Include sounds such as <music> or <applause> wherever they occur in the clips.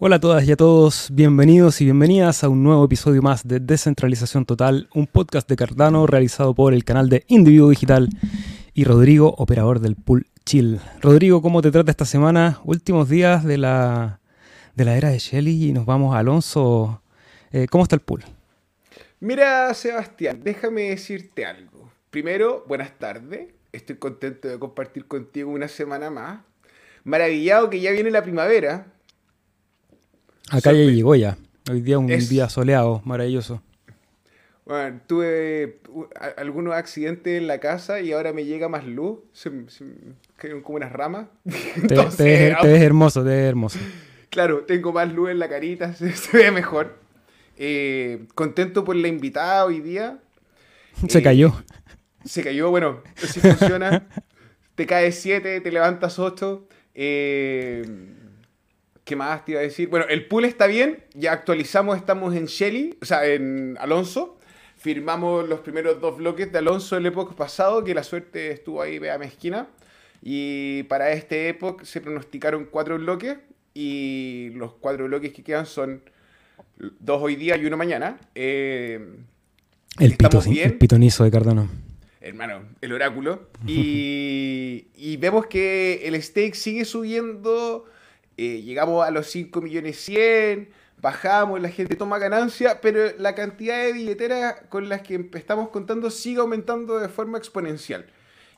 Hola a todas y a todos, bienvenidos y bienvenidas a un nuevo episodio más de Descentralización Total, un podcast de Cardano realizado por el canal de Individuo Digital y Rodrigo, operador del pool Chill. Rodrigo, ¿cómo te trata esta semana? Últimos días de la, de la era de Shelly y nos vamos a Alonso. Eh, ¿Cómo está el pool? Mira, Sebastián, déjame decirte algo. Primero, buenas tardes. Estoy contento de compartir contigo una semana más. Maravillado que ya viene la primavera Acá ya llegó ya. Hoy día un día soleado, maravilloso. Bueno, tuve algunos accidentes en la casa y ahora me llega más luz. Se, caen como unas ramas. <laughs> Te, ves, hermoso, te ves hermoso. Claro, tengo más luz en la carita, <laughs> se, ve mejor. Eh, contento por la invitada hoy día. <laughs> Se cayó. Se cayó, bueno, así funciona. te caes 7, te levantas 8. Eh, ¿Qué más te iba a decir? Bueno, el pool está bien, ya actualizamos, estamos en Shelly, o sea, en Alonso. Firmamos los primeros dos bloques de Alonso el época pasado, que la suerte estuvo ahí, vea mezquina. Y para este época se pronosticaron cuatro bloques y los cuatro bloques que quedan son dos hoy día y uno mañana. Eh, el, pitonizo de Cardano. Hermano, el oráculo. Y, y vemos que el stake sigue subiendo eh, llegamos a los 5 millones 100, bajamos, la gente toma ganancia, pero la cantidad de billeteras con las que estamos contando sigue aumentando de forma exponencial.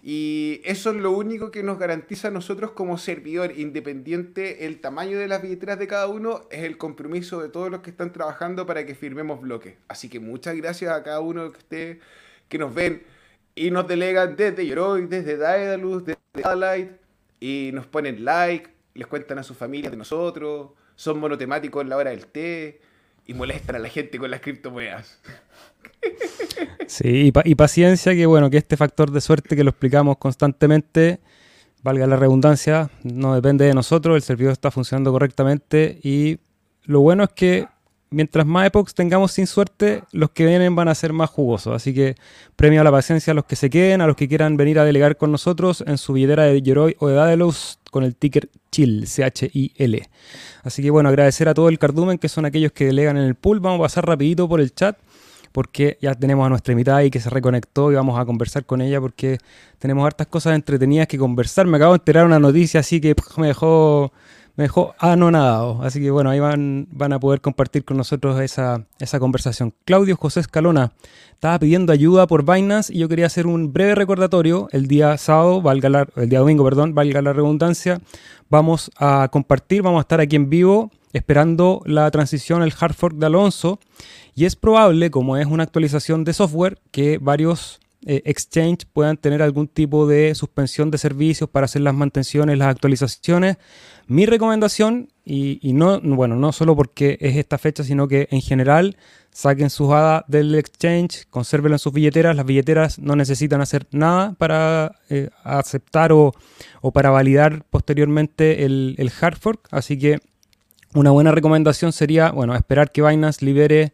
Y eso es lo único que nos garantiza a nosotros como servidor independiente el tamaño de las billeteras de cada uno, es el compromiso de todos los que están trabajando para que firmemos bloques. Así que muchas gracias a cada uno que esté, que nos ven y nos delegan desde Yoroi, desde Daedalus, desde Adlight, y nos ponen like, les cuentan a sus familias de nosotros, son monotemáticos en la hora del té y molestan a la gente con las criptomonedas. <laughs> Sí, y, paciencia, que bueno, que este factor de suerte que lo explicamos constantemente, valga la redundancia, no depende de nosotros, el servidor está funcionando correctamente y lo bueno es que mientras más epochs tengamos sin suerte, los que vienen van a ser más jugosos. Así que premio a la paciencia a los que se queden, a los que quieran venir a delegar con nosotros en su billetera de Yoroi o de Daedalus con el ticker CHIL, C-H-I-L. Así que bueno, agradecer a todo el cardumen que son aquellos que delegan en el pool. Vamos a pasar rapidito por el chat porque ya tenemos a nuestra invitada ahí que se reconectó y vamos a conversar con ella porque tenemos hartas cosas entretenidas que conversar. Me acabo de enterar una noticia así que me dejó me dejó anonadado. Así que bueno, ahí van, van a poder compartir con nosotros esa, esa conversación. Claudio José Escalona estaba pidiendo ayuda por Binance y yo quería hacer un breve recordatorio. El día sábado, valga la, el día domingo, perdón, valga la redundancia, vamos a compartir, vamos a estar aquí en vivo esperando la transición, el hard fork de Alonso. Y es probable, como es una actualización de software, que varios eh, exchange puedan tener algún tipo de suspensión de servicios para hacer las mantenciones, las actualizaciones. Mi recomendación, y, no, bueno, no solo porque es esta fecha, sino que en general saquen sus hadas del exchange, consérvenlo en sus billeteras. Las billeteras no necesitan hacer nada para eh, aceptar o, para validar posteriormente el, el hard fork. Así que una buena recomendación sería, bueno, esperar que Binance libere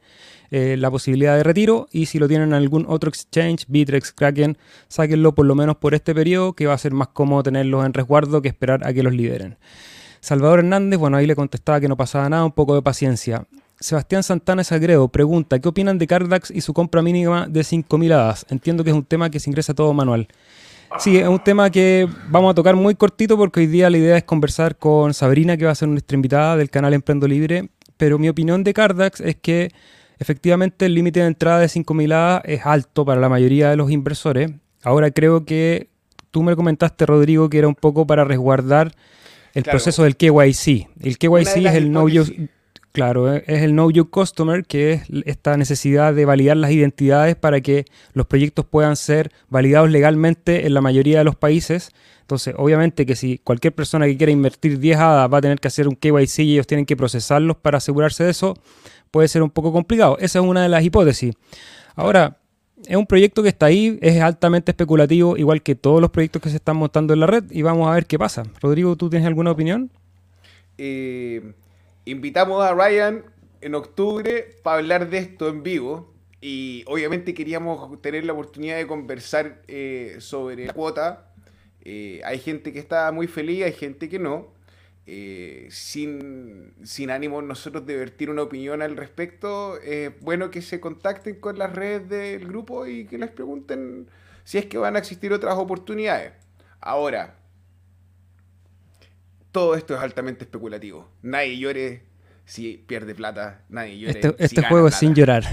eh, la posibilidad de retiro y si lo tienen en algún otro exchange, Bitrex, Kraken, sáquenlo por lo menos por este periodo que va a ser más cómodo tenerlos en resguardo que esperar a que los liberen. Salvador Hernández, bueno, ahí le contestaba que no pasaba nada, un poco de paciencia. Sebastián Santana Sagredo pregunta, ¿qué opinan de Cardax y su compra mínima de 5.000 hadas? Entiendo que es un tema que se ingresa todo manual. Sí, es un tema que vamos a tocar muy cortito porque hoy día la idea es conversar con Sabrina, que va a ser nuestra invitada del canal Emprendo Libre, pero mi opinión de Cardax es que Efectivamente, el límite de entrada de 5.000 A es alto para la mayoría de los inversores. Ahora creo que tú me comentaste, Rodrigo, que era un poco para resguardar el proceso del KYC. El KYC es el no use, claro, es el know you customer, que es esta necesidad de validar las identidades para que los proyectos puedan ser validados legalmente en la mayoría de los países. Entonces, obviamente que si cualquier persona que quiera invertir 10 ADA va a tener que hacer un KYC y ellos tienen que procesarlos para asegurarse de eso, puede ser un poco complicado. Esa es una de las hipótesis. Ahora, es un proyecto que está ahí, es altamente especulativo, igual que todos los proyectos que se están montando en la red, y vamos a ver qué pasa. Rodrigo, ¿tú tienes alguna opinión? Eh, invitamos a Ryan en octubre para hablar de esto en vivo, y obviamente queríamos tener la oportunidad de conversar eh, sobre la cuota. Eh, hay gente que está muy feliz, hay gente que no. Eh, sin, sin ánimo nosotros de vertir una opinión al respecto, es bueno que se contacten con las redes del grupo y que les pregunten si es que van a existir otras oportunidades. Ahora, todo esto es altamente especulativo. Nadie llore si pierde plata, nadie llore. Este, este juego es sin llorar.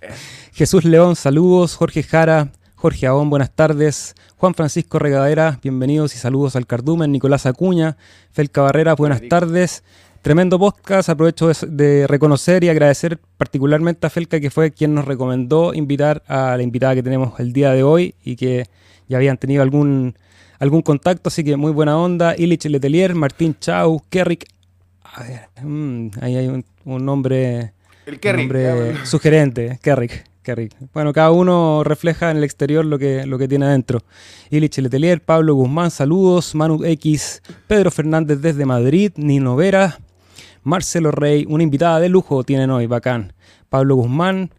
Eh. Jesús León, saludos. Jorge Jara, Jorge Aón, buenas tardes. Juan Francisco Regadera, bienvenidos y saludos al Cardumen. Nicolás Acuña, Felca Barrera, buenas tardes. Tremendo podcast, aprovecho de, reconocer y agradecer particularmente a Felca que fue quien nos recomendó invitar a la invitada que tenemos el día de hoy y que ya habían tenido algún, algún contacto, así que muy buena onda. Illich Letelier, Martín Chau, Kerrick. A ver, mm, ahí hay un, nombre, el nombre sugerente, Kerrick. Bueno, cada uno refleja en el exterior lo que, lo que tiene adentro. Illich Letelier, Pablo Guzmán, saludos. Manu X, Pedro Fernández desde Madrid, Nino Vera, Marcelo Rey, una invitada de lujo tienen hoy, bacán. Pablo Guzmán,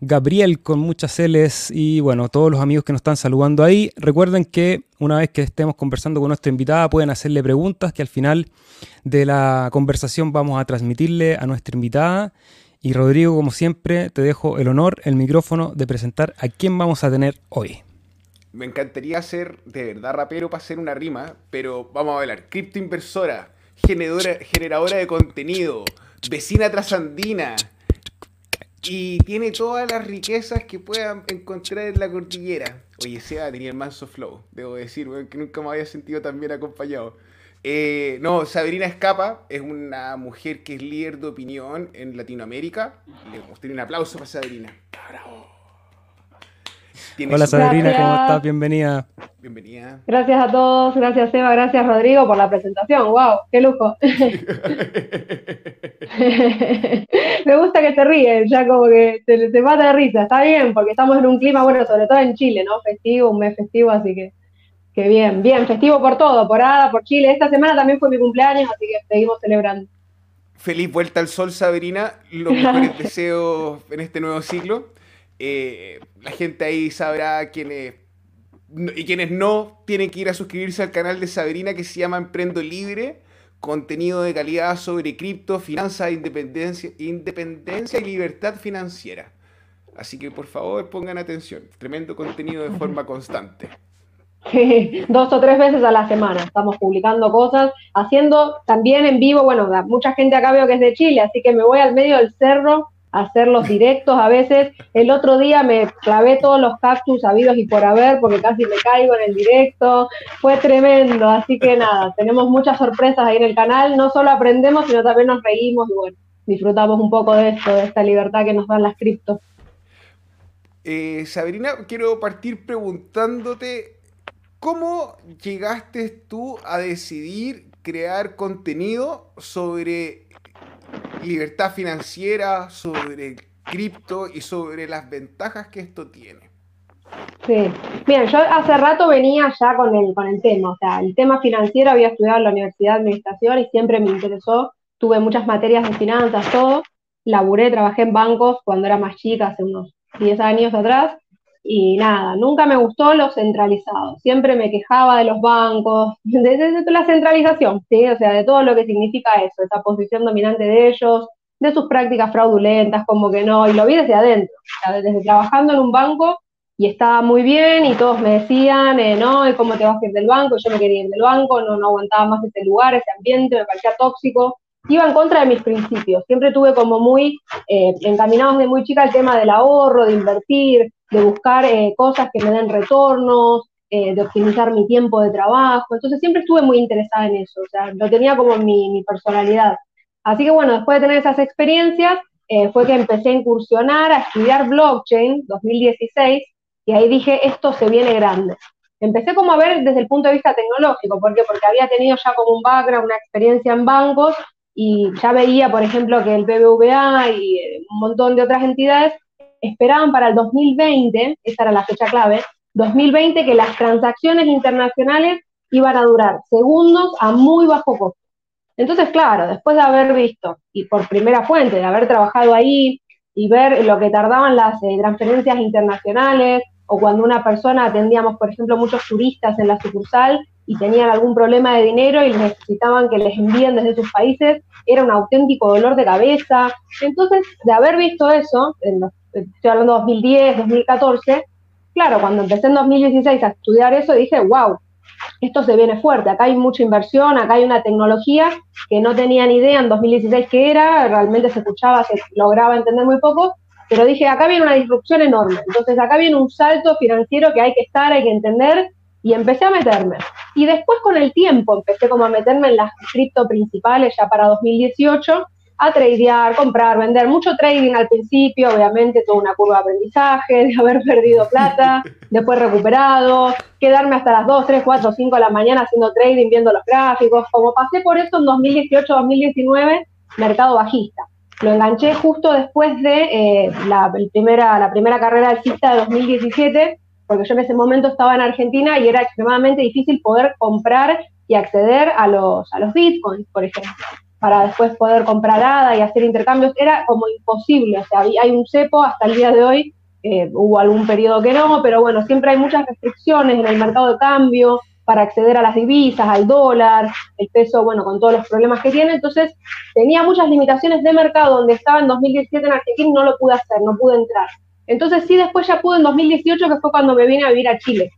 Gabriel con muchas L's y bueno, todos los amigos que nos están saludando ahí. Recuerden que una vez que estemos conversando con nuestra invitada pueden hacerle preguntas que al final de la conversación vamos a transmitirle a nuestra invitada. Y Rodrigo, como siempre, te dejo el honor, el micrófono de presentar a quién vamos a tener hoy. Me encantaría ser de verdad rapero para hacer una rima, pero vamos a hablar. Criptoinversora, generadora, generadora de contenido, vecina trasandina. Y tiene todas las riquezas que puedan encontrar en la cordillera. Oye, Seba tenía el manso flow, debo decir, que nunca me había sentido tan bien acompañado. Eh, no, Sabrina Escapa es una mujer que es líder de opinión en Latinoamérica. Le vamos un aplauso para Sabrina. Hola Sabrina, ¿cómo estás? Bienvenida. Bienvenida. Gracias a todos, gracias Eva, gracias Rodrigo por la presentación. ¡Wow! ¡Qué lujo! <laughs> Me gusta que te ríes, ya como que te, te mata de risa. Está bien, porque estamos en un clima, bueno, sobre todo en Chile, ¿no? Festivo, un mes festivo, así que Qué bien, bien, festivo por todo, por ADA, por Chile. Esta semana también fue mi cumpleaños, así que seguimos celebrando. Feliz vuelta al sol, Sabrina. Los mejores <laughs> deseos en este nuevo ciclo. Eh, la gente ahí sabrá quiénes y quienes no tienen que ir a suscribirse al canal de Sabrina que se llama Emprendo Libre. Contenido de calidad sobre cripto, finanzas, independencia, independencia y libertad financiera. Así que por favor pongan atención. Tremendo contenido de forma <laughs> constante. <laughs> dos o tres veces a la semana estamos publicando cosas, haciendo también en vivo, bueno, mucha gente acá veo que es de Chile, así que me voy al medio del cerro a hacer los directos a veces. El otro día me clavé todos los cactus habidos y por haber porque casi me caigo en el directo. Fue tremendo, así que nada, tenemos muchas sorpresas ahí en el canal. No solo aprendemos, sino también nos reímos y bueno, disfrutamos un poco de esto, de esta libertad que nos dan las criptos. Eh, Sabrina, quiero partir preguntándote ¿Cómo llegaste tú a decidir crear contenido sobre libertad financiera, sobre cripto y sobre las ventajas que esto tiene? Sí, bien, yo hace rato venía ya con el, con el tema, o sea, el tema financiero había estudiado en la Universidad de Administración y siempre me interesó, tuve muchas materias de finanzas, todo, laburé, trabajé en bancos cuando era más chica, hace unos 10 años atrás, y nada, nunca me gustó lo centralizado. Siempre me quejaba de los bancos, <laughs> de, la centralización, ¿sí? O sea, de todo lo que significa eso, esa posición dominante de ellos, de sus prácticas fraudulentas, como que no, y lo vi desde adentro, desde trabajando en un banco y estaba muy bien y todos me decían, eh, no, ¿y cómo te vas a ir del banco? Yo me quería ir del banco, no, no aguantaba más ese lugar, ese ambiente, me parecía tóxico, iba en contra de mis principios. Siempre tuve como muy eh, encaminados de muy chica el tema del ahorro, de invertir, de buscar eh, cosas que me den retornos, eh, de optimizar mi tiempo de trabajo. Entonces siempre estuve muy interesada en eso, o sea, lo tenía como mi, mi personalidad. Así que bueno, después de tener esas experiencias, eh, fue que empecé a incursionar, a estudiar blockchain 2016, y ahí dije, esto se viene grande. Empecé como a ver desde el punto de vista tecnológico, ¿por qué? Porque había tenido ya como un background, una experiencia en bancos, y ya veía, por ejemplo, que el BBVA y un montón de otras entidades esperaban para el 2020, esa era la fecha clave, 2020 que las transacciones internacionales iban a durar segundos a muy bajo costo. Entonces, claro, después de haber visto, y por primera fuente, de haber trabajado ahí y ver lo que tardaban las eh, transferencias internacionales, o cuando una persona atendíamos, por ejemplo, muchos turistas en la sucursal, y tenían algún problema de dinero y necesitaban que les envíen desde sus países, era un auténtico dolor de cabeza. Entonces, de haber visto eso, estoy hablando de 2010, 2014, claro, cuando empecé en 2016 a estudiar eso, dije, wow, esto se viene fuerte, acá hay mucha inversión, acá hay una tecnología que no tenía ni idea en 2016 qué era, realmente se escuchaba, se lograba entender muy poco, pero dije, acá viene una disrupción enorme, entonces acá viene un salto financiero que hay que estar, hay que entender, y empecé a meterme. Y después con el tiempo empecé como a meterme en las cripto principales ya para 2018, a tradear, comprar, vender, mucho trading al principio, obviamente toda una curva de aprendizaje, de haber <laughs> perdido plata, después recuperado, quedarme hasta las 2, 3, 4, 5 de la mañana haciendo trading, viendo los gráficos, como pasé por eso en 2018, 2019, mercado bajista. Lo enganché justo después de eh, la, primera, la primera carrera alcista de 2017, porque yo en ese momento estaba en Argentina y era extremadamente difícil poder comprar y acceder a los, a los bitcoins, por ejemplo para después poder comprar ADA y hacer intercambios, era como imposible, o sea, hay un cepo hasta el día de hoy, eh, hubo algún periodo que no, pero bueno, siempre hay muchas restricciones en el mercado de cambio para acceder a las divisas, al dólar, el peso, bueno, con todos los problemas que tiene, entonces tenía muchas limitaciones de mercado donde estaba en 2017 en Argentina y no lo pude hacer, no pude entrar. Entonces sí, después ya pude en 2018, que fue cuando me vine a vivir a Chile.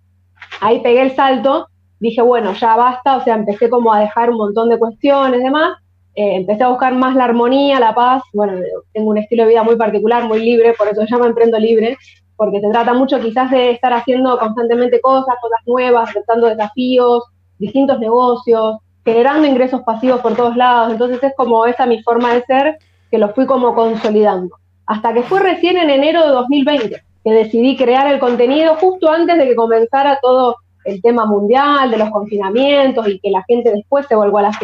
Ahí pegué el salto, dije, bueno, ya basta, o sea, empecé como a dejar un montón de cuestiones, demás, eh, empecé a buscar más la armonía, la paz. Bueno, tengo un estilo de vida muy particular, muy libre, por eso se llama Emprendo Libre, porque se trata mucho quizás de estar haciendo constantemente cosas, cosas nuevas, aceptando desafíos, distintos negocios, generando ingresos pasivos por todos lados. Entonces es como esa mi forma de ser que lo fui como consolidando. Hasta que fue recién en enero de 2020 que decidí crear el contenido justo antes de que comenzara todo el tema mundial, de los confinamientos y que la gente después se vuelva a la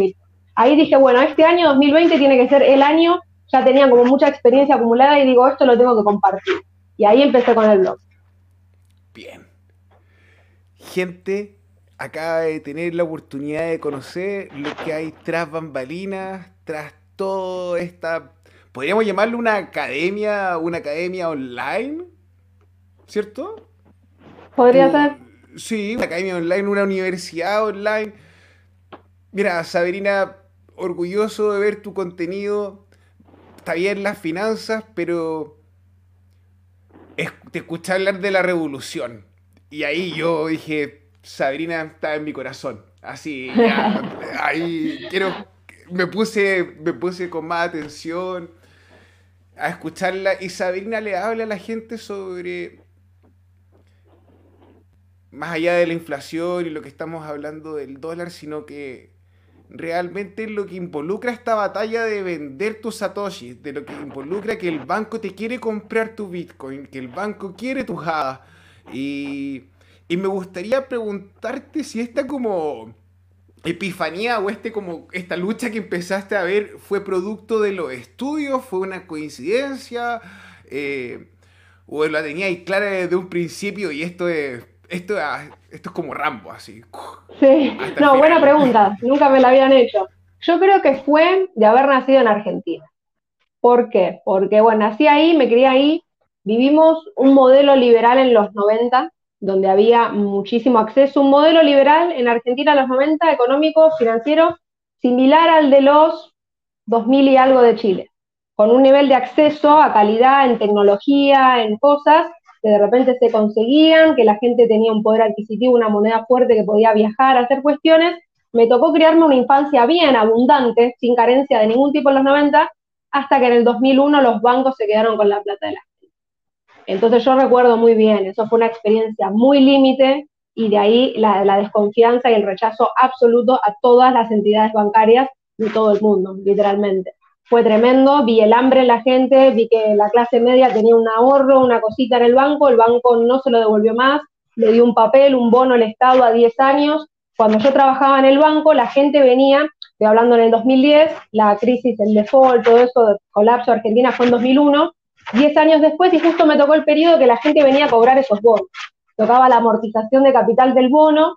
ahí dije, bueno, este año 2020 tiene que ser el año, ya tenía como mucha experiencia acumulada y digo, esto lo tengo que compartir. Y ahí empecé con el blog. Bien. Gente acaba de tener la oportunidad de conocer lo que hay tras bambalinas, tras toda esta, podríamos llamarlo una academia, una academia online, ¿cierto? Podría ser. Sí, una academia online, una universidad online. Mira, Sabrina, orgulloso de ver tu contenido. Está bien las finanzas, pero te escuché hablar de la revolución. Y ahí yo dije, Sabrina está en mi corazón. Así, <laughs> ahí quiero, me puse, me puse con más atención a escucharla. Y Sabrina le habla a la gente sobre, más allá de la inflación y lo que estamos hablando del dólar, sino que realmente lo que involucra esta batalla de vender tus satoshis, de lo que involucra que el banco te quiere comprar tu bitcoin, que el banco quiere tu hadas. Y, y me gustaría preguntarte si esta como epifanía o este como esta lucha que empezaste a ver fue producto de los estudios, fue una coincidencia, eh, o la teníais clara desde un principio y esto es esto, esto es como Rambo, así. Sí, no, buena pregunta, nunca me la habían hecho. Yo creo que fue de haber nacido en Argentina. ¿Por qué? Porque, bueno, nací ahí, me crié ahí, vivimos un modelo liberal en los 90, donde había muchísimo acceso, un modelo liberal en Argentina en los 90, económico, financiero, similar al de los 2000 y algo de Chile, con un nivel de acceso a calidad en tecnología, en cosas, que de repente se conseguían, que la gente tenía un poder adquisitivo, una moneda fuerte que podía viajar, hacer cuestiones. Me tocó criarme una infancia bien abundante, sin carencia de ningún tipo en los 90, hasta que en el 2001 los bancos se quedaron con la plata de la. Entonces yo recuerdo muy bien, eso fue una experiencia muy límite y de ahí la, la desconfianza y el rechazo absoluto a todas las entidades bancarias de todo el mundo, literalmente fue tremendo, vi el hambre en la gente, vi que la clase media tenía un ahorro, una cosita en el banco, el banco no se lo devolvió más, le dio un papel, un bono al Estado a 10 años. Cuando yo trabajaba en el banco, la gente venía, estoy hablando en el 2010, la crisis, el default, todo eso, colapso Argentina fue en 2001, 10 años después y justo me tocó el periodo que la gente venía a cobrar esos bonos. Tocaba la amortización de capital del bono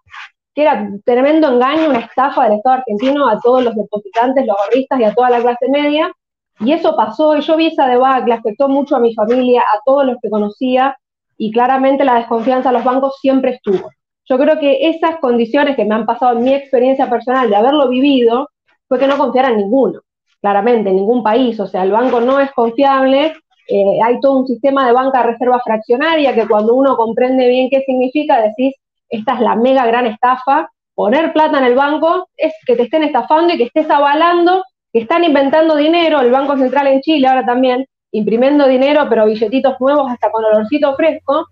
que era tremendo engaño, una estafa del Estado argentino a todos los depositantes, los ahorristas y a toda la clase media. Y eso pasó, y yo vi esa debacle, afectó mucho a mi familia, a todos los que conocía, y claramente la desconfianza a los bancos siempre estuvo. Yo creo que esas condiciones que me han pasado en mi experiencia personal de haberlo vivido, fue que no confiara en ninguno, claramente, en ningún país. O sea, el banco no es confiable, eh, hay todo un sistema de banca reserva fraccionaria que cuando uno comprende bien qué significa, decís, esta es la mega gran estafa. Poner plata en el banco es que te estén estafando y que estés avalando que están inventando dinero, el Banco Central en Chile ahora también, imprimiendo dinero, pero billetitos nuevos hasta con olorcito fresco,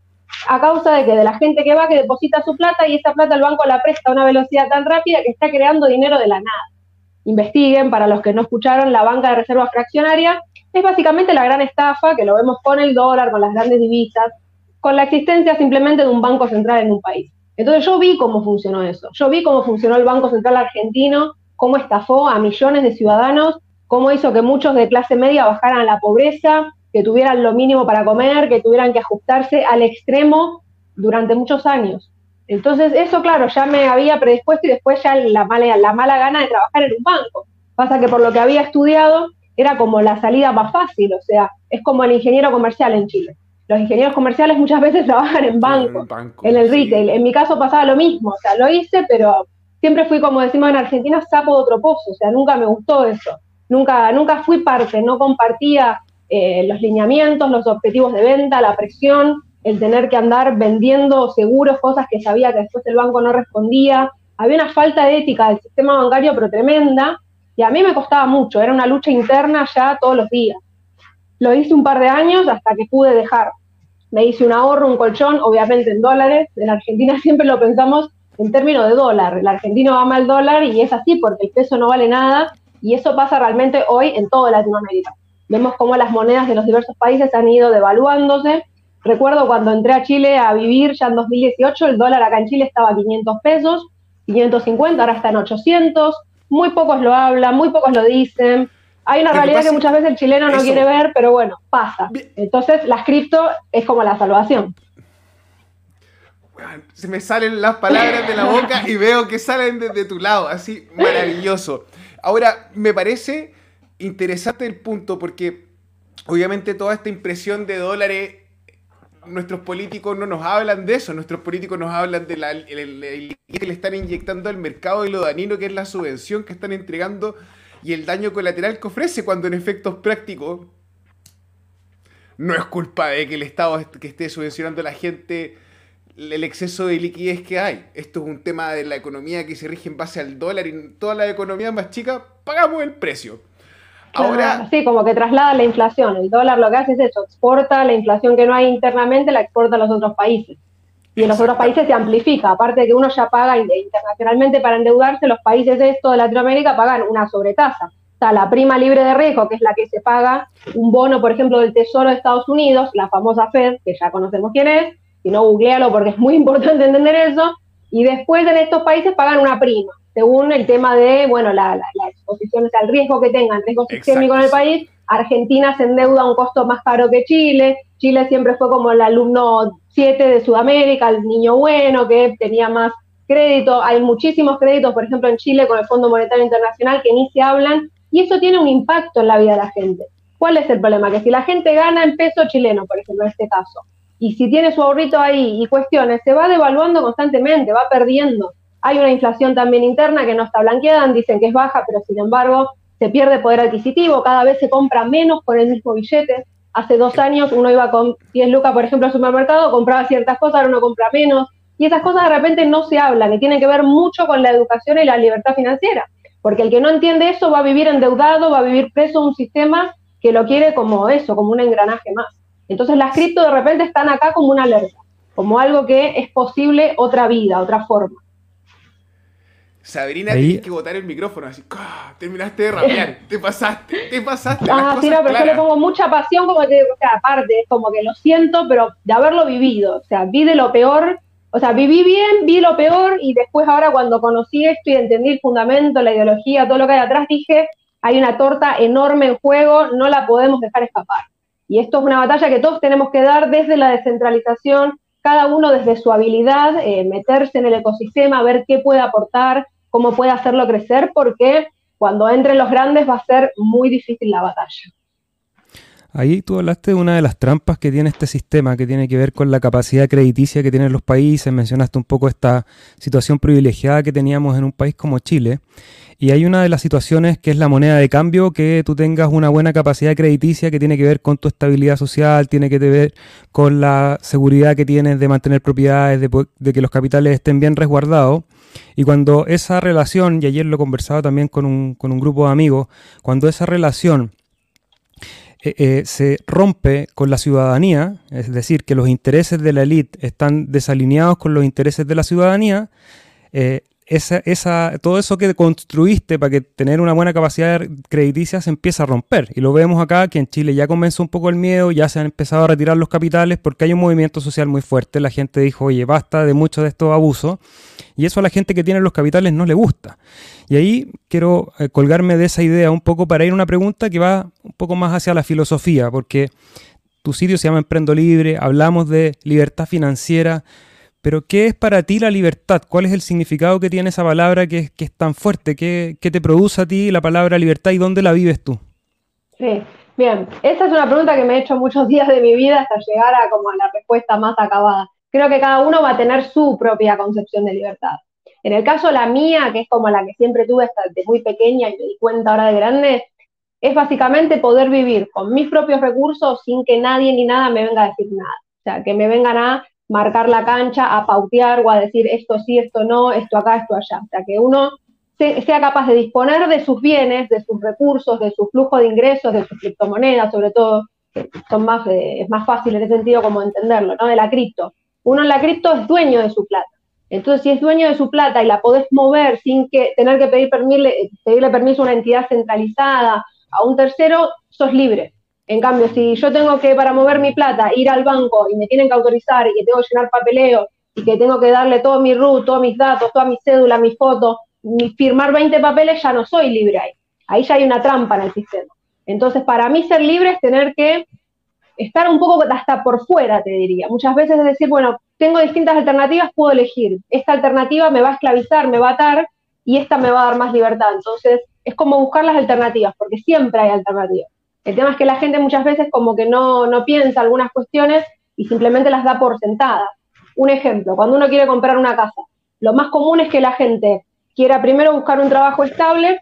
a causa de que de la gente que va, que deposita su plata y esa plata el banco la presta a una velocidad tan rápida que está creando dinero de la nada. Investiguen, para los que no escucharon, la banca de reserva fraccionaria es básicamente la gran estafa que lo vemos con el dólar, con las grandes divisas, con la existencia simplemente de un banco central en un país. Entonces yo vi cómo funcionó eso, yo vi cómo funcionó el Banco Central argentino, cómo estafó a millones de ciudadanos, cómo hizo que muchos de clase media bajaran a la pobreza, que tuvieran lo mínimo para comer, que tuvieran que ajustarse al extremo durante muchos años. Entonces, eso, claro, ya me había predispuesto y después ya la mala, la mala gana de trabajar en un banco. Pasa que por lo que había estudiado era como la salida más fácil, o sea, es como el ingeniero comercial en Chile. Los ingenieros comerciales muchas veces <laughs> trabajan en bancos, en, el retail. En mi caso pasaba lo mismo, o sea, lo hice, pero siempre fui, como decimos en Argentina, sapo de otro pozo, o sea, nunca me gustó eso. Nunca, nunca fui parte, no compartía eh, los lineamientos, los objetivos de venta, la presión, el tener que andar vendiendo seguros, cosas que sabía que después el banco no respondía. Había una falta de ética del sistema bancario, pero tremenda, y a mí me costaba mucho, era una lucha interna ya todos los días. Lo hice un par de años hasta que pude dejar. Me hice un ahorro, un colchón, obviamente en dólares. En Argentina <laughs> siempre lo pensamos en términos de dólar. El argentino ama el dólar y es así porque el peso no vale nada y eso pasa realmente hoy en toda Latinoamérica. Vemos cómo las monedas de los diversos países han ido devaluándose. Recuerdo cuando entré a Chile a vivir ya en 2018, el dólar acá en Chile estaba a 500 pesos, 550, ahora está en 800. Muy pocos lo hablan, muy pocos lo dicen. Hay una realidad que muchas veces el chileno no quiere ver, pero bueno, pasa. Entonces, las cripto es como la salvación se me salen las palabras de la boca y veo que salen desde tu lado, así maravilloso. Ahora, me parece interesante el punto porque obviamente toda esta impresión de dólares, nuestros políticos no nos hablan de eso, nuestros políticos nos hablan de la, que le están inyectando al mercado y lo danino que es la subvención que están entregando y el daño colateral que ofrece cuando en efectos prácticos no es culpa de que el Estado que esté subvencionando a la gente el exceso de liquidez que hay. Esto es un tema de la economía que se rige en base al dólar y en toda la economía más chica pagamos el precio. Ahora, sí, como que traslada la inflación. El dólar lo que hace es eso, exporta la inflación que no hay internamente, la exporta a los otros países. Y en los otros países se amplifica. Aparte de que uno ya paga internacionalmente para endeudarse, los países de esto de Latinoamérica pagan una sobretasa. O sea, la prima libre de riesgo, que es la que se paga un bono, por ejemplo, del Tesoro de Estados Unidos, la famosa Fed, que ya conocemos quién es, si no, googlealo porque es muy <laughs> importante entender eso. Y después en estos países pagan una prima, según el tema de, bueno, la, la, exposición al riesgo que tengan, riesgo sistémico en el país. Argentina se endeuda a un costo más caro que Chile. Chile siempre fue como el alumno 7 de Sudamérica, el niño bueno que tenía más crédito. Hay muchísimos créditos, por ejemplo, en Chile con el Fondo Monetario Internacional que ni se hablan y eso tiene un impacto en la vida de la gente. ¿Cuál es el problema? Que si la gente gana en peso chileno, por ejemplo, en este caso, y si tiene su ahorrito ahí y cuestiones, se va devaluando constantemente, va perdiendo. Hay una inflación también interna que no está blanqueada, dicen que es baja, pero sin embargo se pierde poder adquisitivo, cada vez se compra menos con el mismo billete. Hace dos años uno iba con 10 lucas, por ejemplo, al supermercado, compraba ciertas cosas, ahora uno compra menos. Y esas cosas de repente no se hablan y tienen que ver mucho con la educación y la libertad financiera. Porque el que no entiende eso va a vivir endeudado, va a vivir preso un sistema que lo quiere como eso, como un engranaje más. Entonces las cripto de repente están acá como una alerta, como algo que es posible otra vida, otra forma. Sabrina, tienes que botar el micrófono así, terminaste de rapear, <laughs> te pasaste, te pasaste. Ah, sí, no, pero yo le pongo mucha pasión, como que, o sea, aparte, es como que lo siento, pero de haberlo vivido, o sea, vi de lo peor, o sea, viví bien, vi lo peor, y después ahora cuando conocí esto y entendí el fundamento, la ideología, todo lo que hay atrás, dije, hay una torta enorme en juego, no la podemos dejar escapar. Y esto es una batalla que todos tenemos que dar desde la descentralización, cada uno desde su habilidad, eh, meterse en el ecosistema, ver qué puede aportar, cómo puede hacerlo crecer, porque cuando entren los grandes va a ser muy difícil la batalla. Ahí tú hablaste de una de las trampas que tiene este sistema, que tiene que ver con la capacidad crediticia que tienen los países. Mencionaste un poco esta situación privilegiada que teníamos en un país como Chile. Y hay una de las situaciones que es la moneda de cambio, que tú tengas una buena capacidad crediticia que tiene que ver con tu estabilidad social, tiene que ver con la seguridad que tienes de mantener propiedades, de, de que los capitales estén bien resguardados. Y cuando esa relación, y ayer lo conversaba también con un, con un grupo de amigos, cuando esa relación eh, eh, se rompe con la ciudadanía, es decir, que los intereses de la élite están desalineados con los intereses de la ciudadanía, eh, esa, esa, todo eso que construiste para que tener una buena capacidad crediticia se empieza a romper. Y lo vemos acá, que en Chile ya comenzó un poco el miedo, ya se han empezado a retirar los capitales porque hay un movimiento social muy fuerte. La gente dijo, oye, basta de muchos de estos abusos. Y eso a la gente que tiene los capitales no le gusta. Y ahí quiero eh, colgarme de esa idea un poco para ir a una pregunta que va un poco más hacia la filosofía, porque tu sitio se llama Emprendo Libre, hablamos de libertad financiera, pero ¿qué es para ti la libertad? ¿Cuál es el significado que tiene esa palabra que, es tan fuerte? ¿Qué, te produce a ti la palabra libertad y dónde la vives tú? Sí, bien. Esa es una pregunta que me he hecho muchos <laughs> días de mi vida hasta llegar a como a la respuesta más acabada. Creo que cada uno va a tener su propia concepción de libertad. En el caso la mía, que es como la que siempre tuve desde muy pequeña y me di cuenta ahora de grande, es básicamente poder vivir con mis propios recursos sin que nadie ni nada me venga a decir nada. O sea, que me vengan a marcar la cancha, a pautear o a decir esto sí, esto no, esto acá, esto allá. O sea, que uno sea capaz de disponer de sus bienes, de sus recursos, de su flujo de ingresos, de sus criptomonedas, sobre todo, son más, eh, es más fácil en ese sentido como entenderlo, ¿no? De la cripto. Uno en la cripto es dueño de su plata. Entonces, si es dueño de su plata y la podés mover sin que tener que pedir pedirle permiso a una entidad centralizada, a un tercero, sos libre. En cambio, si yo tengo que, para mover mi plata, ir al banco y me tienen que autorizar y que tengo que llenar papeleo y que tengo que darle todo mi RUT, todos mis datos, toda mi cédula, mi foto, firmar 20 papeles, ya no soy libre ahí. Ahí ya hay una trampa en el sistema. Entonces, para mí ser libre es tener que estar un poco hasta por fuera, te diría. Muchas veces es decir, bueno, tengo distintas alternativas, puedo elegir. Esta alternativa me va a esclavizar, me va a atar y esta me va a dar más libertad. Entonces, es como buscar las alternativas, porque siempre hay alternativas. El tema es que la gente muchas veces como que no, no piensa algunas cuestiones y simplemente las da por sentadas. Un ejemplo, cuando uno quiere comprar una casa, lo más común es que la gente quiera primero buscar un trabajo estable,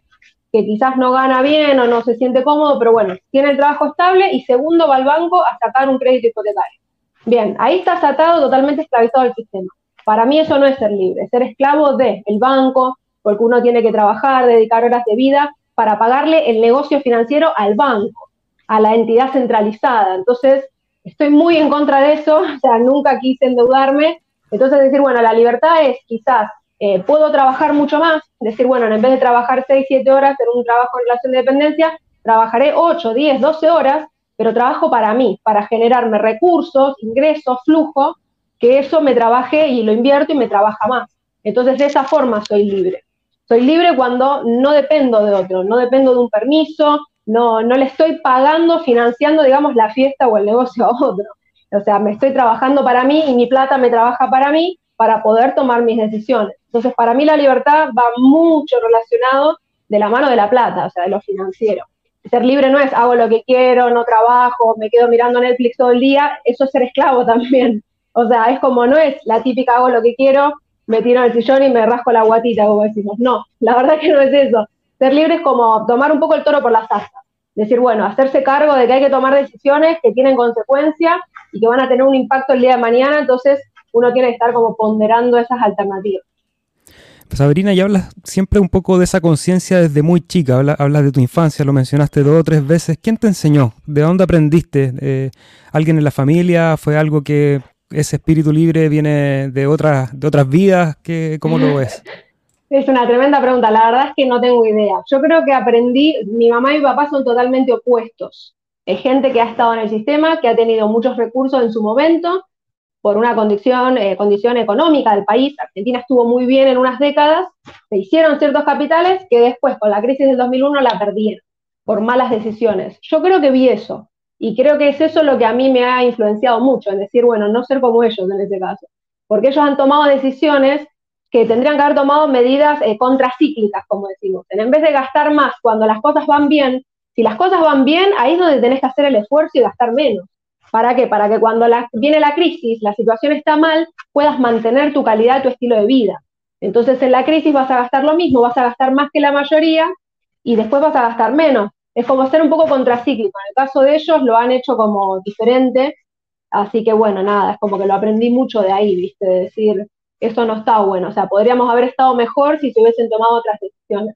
que quizás no gana bien o no se siente cómodo, pero bueno, tiene el trabajo estable y segundo va al banco a sacar un crédito hipotecario. Bien, ahí estás atado, totalmente esclavizado al sistema. Para mí eso no es ser libre, ser esclavo de el banco, porque uno tiene que trabajar, dedicar horas de vida para pagarle el negocio financiero al banco a la entidad centralizada. Entonces, estoy muy en contra de eso, <laughs> o sea, nunca quise endeudarme. Entonces, decir, bueno, la libertad es quizás, eh, puedo trabajar mucho más, decir, bueno, en vez de trabajar 6, 7 horas en un trabajo en relación de dependencia, trabajaré 8, 10, 12 horas, pero trabajo para mí, para generarme recursos, ingresos, flujo, que eso me trabaje y lo invierto y me trabaja más. Entonces, de esa forma soy libre. Soy libre cuando no dependo de otro, no dependo de un permiso, no, no le estoy pagando, financiando, digamos, la fiesta o el negocio a otro. O sea, me estoy trabajando para mí y mi plata me trabaja para mí para poder tomar mis decisiones. Entonces, para mí la libertad va mucho relacionado de la mano de la plata, o sea, de lo financiero. Ser libre no es hago lo que quiero, no trabajo, me quedo mirando Netflix todo el día, eso es ser esclavo también. O sea, es como no es la típica hago lo que quiero, me tiro en el sillón y me rasco la guatita, como decimos. No, la verdad que no es eso. Ser libre es como tomar un poco el toro por las astas. Decir, bueno, hacerse cargo de que hay que tomar decisiones que tienen consecuencias y que van a tener un impacto el día de mañana, entonces uno tiene que estar como ponderando esas alternativas. Pues Sabrina, ya hablas siempre un poco de esa conciencia desde muy chica, hablas, de tu infancia, lo mencionaste dos o tres veces. ¿Quién te enseñó? ¿De dónde aprendiste? Eh, ¿Alguien en la familia? ¿Fue algo que ese espíritu libre viene de otras, de otras vidas? ¿Qué, ¿Cómo lo ves? <laughs> Es una tremenda pregunta, la verdad es que no tengo idea. Yo creo que aprendí, mi mamá y mi papá son totalmente opuestos. Es gente que ha estado en el sistema, que ha tenido muchos recursos en su momento, por una condición, eh, condición económica del país. Argentina estuvo muy bien en unas décadas, se hicieron ciertos capitales que después, con la crisis del 2001, la perdieron por malas decisiones. Yo creo que vi eso, y creo que es eso lo que a mí me ha influenciado mucho, en decir, bueno, no ser como ellos en este caso, porque ellos han tomado decisiones que tendrían que haber tomado medidas eh, contracíclicas, como decimos. En vez de gastar más cuando las cosas van bien, Si las cosas van bien, ahí es donde tenés que hacer el esfuerzo y gastar menos. ¿Para qué? Para que cuando viene la crisis, la situación está mal, puedas mantener tu calidad, tu estilo de vida. Entonces en la crisis vas a gastar lo mismo, vas a gastar más que la mayoría y después vas a gastar menos. Es como ser un poco contracíclico. En el caso de ellos lo han hecho como diferente, así que bueno, nada, es como que lo aprendí mucho de ahí, ¿viste? De decir, eso no está bueno, o sea, podríamos haber estado mejor si se hubiesen tomado otras decisiones.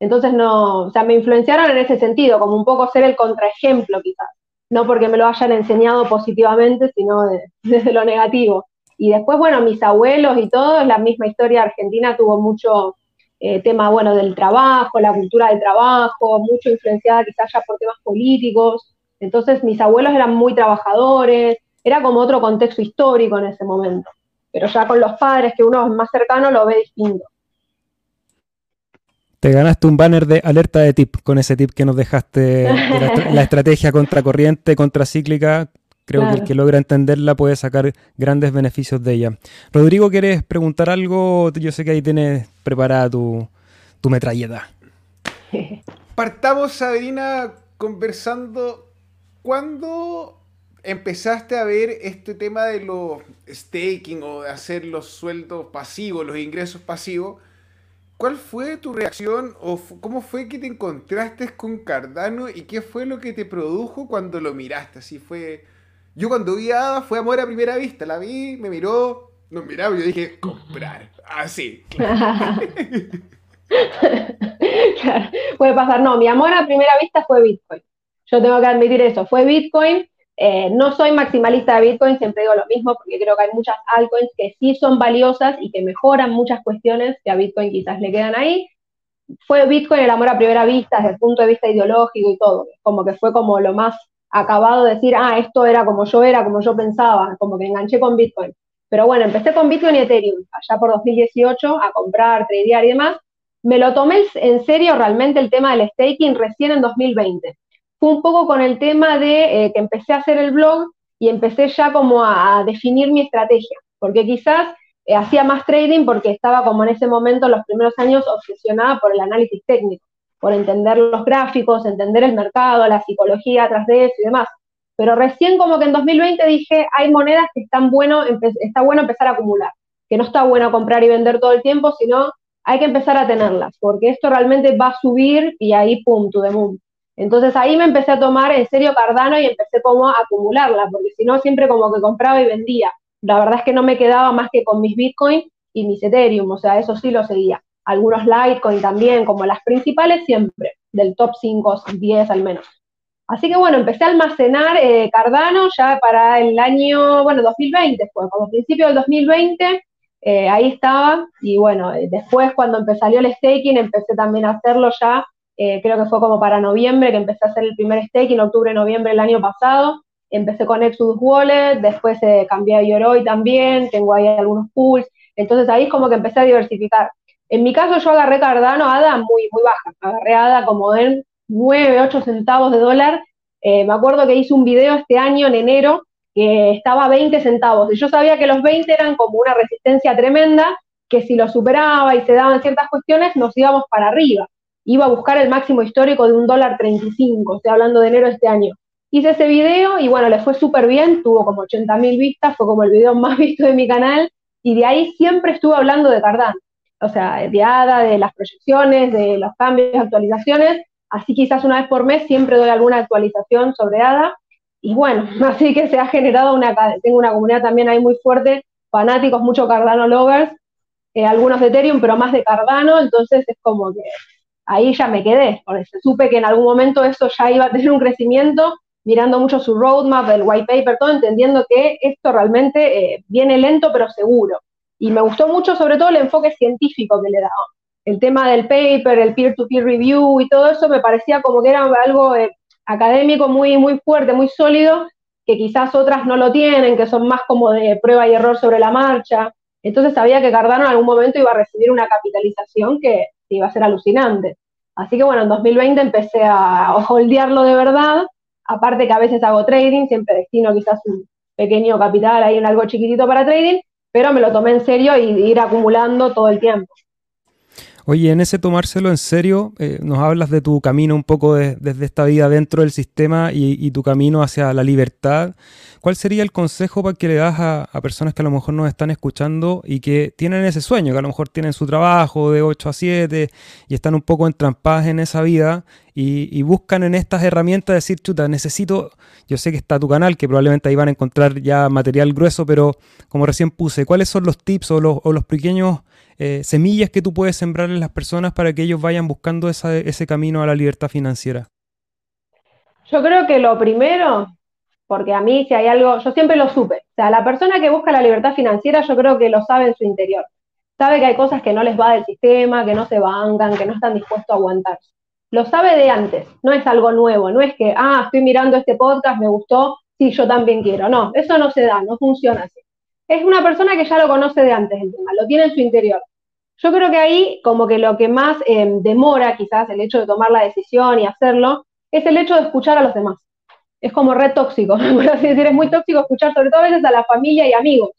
Entonces no, o sea, me influenciaron en ese sentido, como un poco ser el contraejemplo quizás, no porque me lo hayan enseñado positivamente, sino <laughs> desde lo negativo. Y después, bueno, mis abuelos y todo, es la misma historia, Argentina tuvo mucho eh, tema, bueno, del trabajo, la cultura del trabajo, mucho influenciada quizás ya por temas políticos. Entonces mis abuelos eran muy trabajadores, era como otro contexto histórico en ese momento. Pero ya con los padres, que uno es más cercano, lo ve distinto. Te ganaste un banner de alerta de tip con ese tip que nos dejaste la, <laughs> estrategia contracorriente, contracíclica. Creo que el que logra entenderla puede sacar grandes beneficios de ella. Rodrigo, ¿quieres preguntar algo? Yo sé que ahí tienes preparada tu, tu metralleta. <laughs> Partamos, Sabrina, conversando. ¿Cuándo empezaste a ver este tema de los staking o de hacer los sueldos pasivos, los ingresos pasivos? ¿Cuál fue tu reacción o cómo fue que te encontraste con Cardano y qué fue lo que te produjo cuando lo miraste? Así fue. Yo cuando vi a Ada fue amor a primera vista. La vi, me miró, nos miraba y yo dije, comprar. Así. Claro. <laughs> claro. Puede pasar. No, mi amor a primera vista fue Bitcoin. Yo tengo que admitir eso. Fue Bitcoin eh, no soy maximalista de Bitcoin, siempre digo lo mismo, porque creo que hay muchas altcoins que sí son valiosas y que mejoran muchas cuestiones que a Bitcoin quizás le quedan ahí. Fue Bitcoin el amor a primera vista, desde el punto de vista ideológico y todo, como que fue como lo más acabado de decir, ah, esto era como yo era, como yo pensaba, como que enganché con Bitcoin. Pero bueno, empecé con Bitcoin y Ethereum, allá por 2018, a comprar, tradear y demás. Me lo tomé en serio realmente el tema del staking recién en 2020 fue un poco con el tema de eh, que empecé a hacer el blog y empecé ya como a, definir mi estrategia, porque quizás eh, hacía más trading porque estaba como en ese momento, los primeros años, obsesionada por el análisis técnico, por entender los gráficos, entender el mercado, la psicología atrás de eso y demás. Pero recién como que en 2020 dije, hay monedas que están bueno, está bueno empezar a acumular, que no está bueno comprar y vender todo el tiempo, sino hay que empezar a tenerlas, porque esto realmente va a subir y ahí, pum, to the moon. Entonces ahí me empecé a tomar en serio Cardano y empecé como a acumularla, porque si no siempre como que compraba y vendía. La verdad es que no me quedaba más que con mis Bitcoin y mis Ethereum, o sea, eso sí lo seguía. Algunos Litecoin también, como las principales siempre, del top 5, 10 al menos. Así que bueno, empecé a almacenar eh, Cardano ya para el año, bueno, 2020 fue, como principio del 2020, eh, ahí estaba, y bueno, eh, después cuando empezó el staking, empecé también a hacerlo ya eh, creo que fue como para noviembre que empecé a hacer el primer staking, octubre, noviembre del año pasado. Empecé con Exodus Wallet, después eh, cambié a Yoroi también, tengo ahí algunos pools. Entonces ahí es como que empecé a diversificar. En mi caso yo agarré Cardano, ADA muy, muy baja. Agarré ADA como en 9, 8 centavos de dólar. Eh, me acuerdo que hice un video este año en enero que estaba a 20 centavos. Y yo sabía que los 20 eran como una resistencia tremenda, que si lo superaba y se daban ciertas cuestiones, nos íbamos para arriba iba a buscar el máximo histórico de un dólar 35, estoy hablando de enero de este año. Hice ese video y bueno, le fue súper bien, tuvo como 80 mil vistas, fue como el video <laughs> más visto de mi canal y de ahí siempre estuve hablando de Cardano, o sea, de ADA, de las proyecciones, de los cambios, actualizaciones, así quizás una vez por mes siempre doy alguna actualización sobre ADA y bueno, <laughs> así que se ha generado una, tengo una comunidad también ahí muy fuerte, fanáticos, mucho Cardano lovers, eh, algunos de Ethereum, pero más de Cardano, entonces es como que ahí ya me quedé, porque supe que en algún momento eso ya iba a tener un crecimiento, mirando mucho su roadmap, el white paper, todo, entendiendo que esto realmente eh, viene lento pero seguro. Y me gustó mucho sobre todo el enfoque científico que le daba. El tema del paper, el peer-to-peer review y todo eso me parecía como que era algo eh, académico muy, muy fuerte, muy sólido, que quizás otras no lo tienen, que son más como de prueba y error sobre la marcha. Entonces sabía que Cardano en algún momento iba a recibir una capitalización que iba a ser alucinante. Así que bueno, en 2020 empecé a holdearlo de verdad, aparte que a veces hago trading, siempre destino quizás un pequeño capital ahí en algo chiquitito para trading, pero me lo tomé en serio y ir acumulando todo el tiempo. Oye, en ese tomárselo en serio, eh, nos hablas de tu camino un poco desde esta vida dentro del sistema y, tu camino hacia la libertad. ¿Cuál sería el consejo para que le das a, personas que a lo mejor nos están escuchando y que tienen ese sueño, que a lo mejor tienen su trabajo de 8 a 7 y están un poco entrampadas en esa vida y, buscan en estas herramientas decir, chuta, necesito, yo sé que está tu canal, que probablemente ahí van a encontrar ya material grueso, pero como recién puse, ¿cuáles son los tips o los, o los pequeños eh, semillas que tú puedes sembrar en las personas para que ellos vayan buscando ese camino a la libertad financiera? Yo creo que lo primero, porque a mí si hay algo, yo siempre lo supe, o sea, la persona que busca la libertad financiera yo creo que lo sabe en su interior, sabe que hay cosas que no les va del sistema, que no se bancan, que no están dispuestos a aguantarse. Lo sabe de antes, no es algo nuevo, no es que, ah, estoy mirando este podcast, me gustó, sí, yo también quiero. No, eso no se da, no funciona así. Es una persona que ya lo conoce de antes el tema, lo tiene en su interior. Yo creo que ahí como que lo que más em, demora quizás el hecho de tomar la decisión y hacerlo es el hecho de escuchar a los demás. Es como red tóxico, <laughs> por así decir, es muy tóxico escuchar sobre todo a veces a la familia y amigos,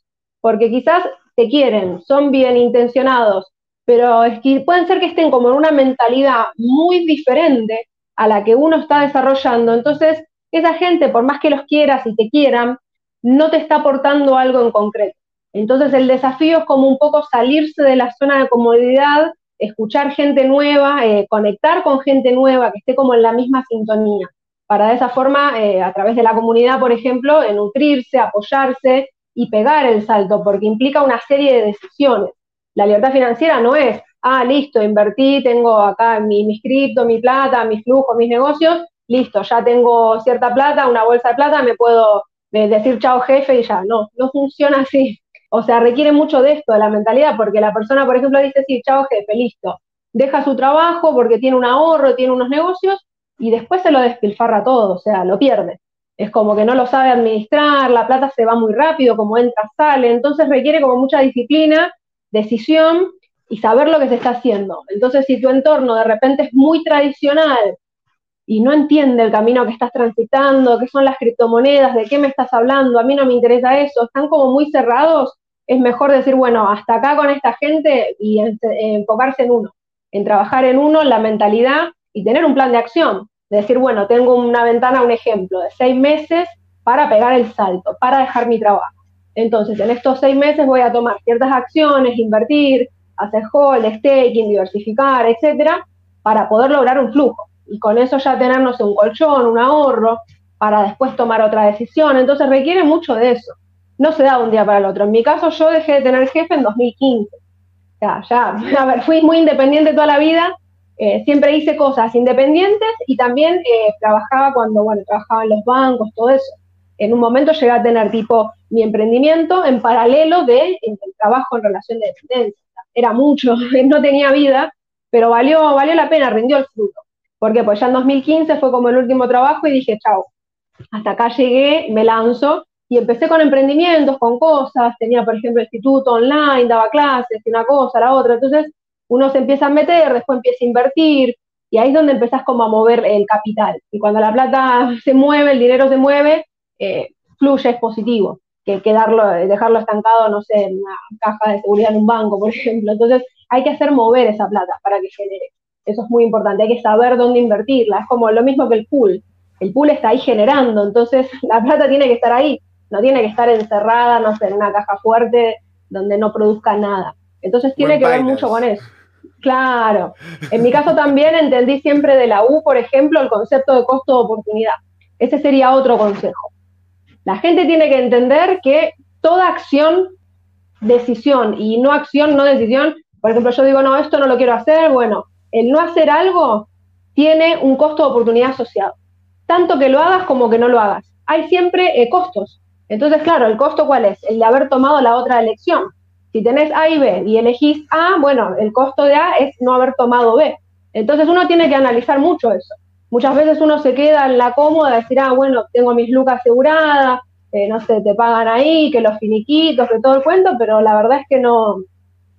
porque quizás te quieren, son bien intencionados, pero es que pueden ser que estén como en una mentalidad muy diferente a la que uno está desarrollando. Entonces, esa gente, por más que los quieras y te quieran, no te está aportando algo en concreto. Entonces el desafío es como un poco salirse de la zona de comodidad, escuchar gente nueva, eh, conectar con gente nueva que esté como en la misma sintonía, para de esa forma, eh, a través de la comunidad, por ejemplo, nutrirse, apoyarse y pegar el salto, porque implica una serie de decisiones. La libertad financiera no es, ah, listo, invertí, tengo acá mi, mi cripto, mi plata, mis flujos, mis negocios, listo, ya tengo cierta plata, una bolsa de plata, me puedo eh, decir chao jefe y ya. No, no funciona así. O sea, requiere mucho de esto, de la mentalidad, porque la persona, por ejemplo, dice, sí, chao jefe, listo. Deja su trabajo porque tiene un ahorro, tiene unos negocios y después se lo despilfarra todo, o sea, lo pierde. Es como que no lo sabe administrar, la plata se va muy rápido, como entra, sale, entonces requiere como mucha disciplina, decisión y saber lo que se está haciendo. Entonces, si tu entorno de repente es muy tradicional y no entiende el camino que estás transitando, qué son las criptomonedas, de qué me estás hablando, a mí no me interesa eso, están como muy cerrados, es mejor decir, bueno, hasta acá con esta gente y enfocarse en uno, en trabajar en uno, en la mentalidad y tener un plan de acción. decir, bueno, tengo una ventana, un ejemplo, de seis meses para pegar el salto, para dejar mi trabajo. Entonces, en estos seis meses voy a tomar ciertas acciones, invertir, hacer hold, staking, diversificar, etcétera, para poder lograr un flujo. Y con eso ya tener, no sé, un colchón, un ahorro, para después tomar otra decisión. Entonces, requiere mucho de eso no se da un día para el otro. En mi caso, yo dejé de tener jefe en 2015. Ya, ya, <laughs> a ver, fui muy independiente toda la vida, eh, siempre hice cosas independientes y también eh, trabajaba cuando, bueno, trabajaba en los bancos, todo eso. En un momento llegué a tener tipo mi emprendimiento en paralelo de trabajo en relación de dependencia. Era mucho, <laughs> no tenía vida, pero valió, valió la pena, rindió el fruto. Porque pues ya en 2015 fue como el último trabajo y dije, chao, hasta acá llegué, me lanzo y empecé con emprendimientos, con cosas, tenía por ejemplo instituto online, daba clases, una cosa, la otra, entonces uno se empieza a meter, después empieza a invertir, y ahí es donde empezás como a mover el capital. Y cuando la plata <laughs> se mueve, el dinero se mueve, eh, fluye, es positivo, que, quedarlo dejarlo estancado, no sé, en una caja de seguridad en un banco, por <laughs> ejemplo. Entonces hay que hacer mover esa plata para que genere. Eso es muy importante, hay que saber dónde invertirla. Es como lo mismo que el pool. El pool está ahí generando, entonces <laughs> la plata tiene que estar ahí no tiene que estar encerrada, no sé, en una caja fuerte donde no produzca nada. Entonces tiene que ver mucho con eso. Claro. En mi caso también entendí siempre de la U, por ejemplo, el concepto de costo de oportunidad. Ese sería otro consejo. La gente tiene que entender que toda acción, decisión y no acción, no decisión, por ejemplo, yo digo, no, esto no lo quiero hacer, bueno, el no hacer algo tiene un costo de oportunidad asociado. Tanto que lo hagas como que no lo hagas. Hay siempre eh, costos. Entonces, claro, ¿el costo cuál es? El de haber tomado la otra elección. Si tenés A y B y elegís A, bueno, el costo de A es no haber tomado B. Entonces uno tiene que analizar mucho eso. Muchas veces uno se queda en la cómoda de decir, ah, bueno, tengo mis lucas aseguradas, eh, no sé, te pagan ahí, que los finiquitos, que todo el cuento, pero la verdad es que no,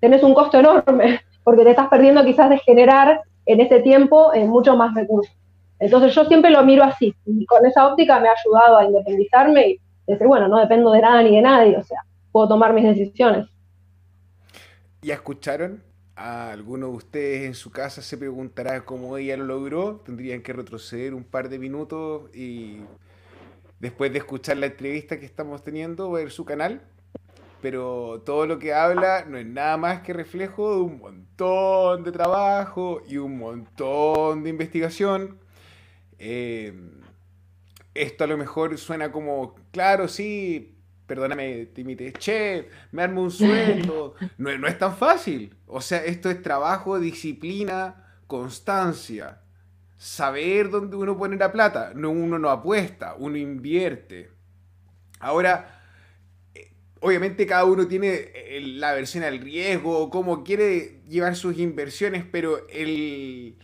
tenés un costo enorme, <laughs> porque te estás perdiendo quizás de generar en ese tiempo eh, mucho más recursos. Entonces yo siempre lo miro así, y con esa óptica me ha ayudado a independizarme y decir, bueno, no dependo de nada ni de nadie, o sea, puedo tomar mis decisiones. ¿Ya escucharon? a alguno de ustedes en su casa se preguntará cómo ella lo logró. Tendrían que retroceder un par de minutos y después de escuchar la entrevista que estamos teniendo, ver su canal. Pero todo lo que habla no es nada más que reflejo de un montón de trabajo y un montón de investigación. Eh, esto a lo mejor suena como, claro, sí, perdóname, Timite, che, me armo un sueldo. <laughs> No, no es tan fácil. O sea, esto es trabajo, disciplina, constancia. Saber dónde uno pone la plata. No, uno no apuesta, uno invierte. Ahora, eh, obviamente cada uno tiene la versión al riesgo, cómo quiere llevar sus inversiones, pero el,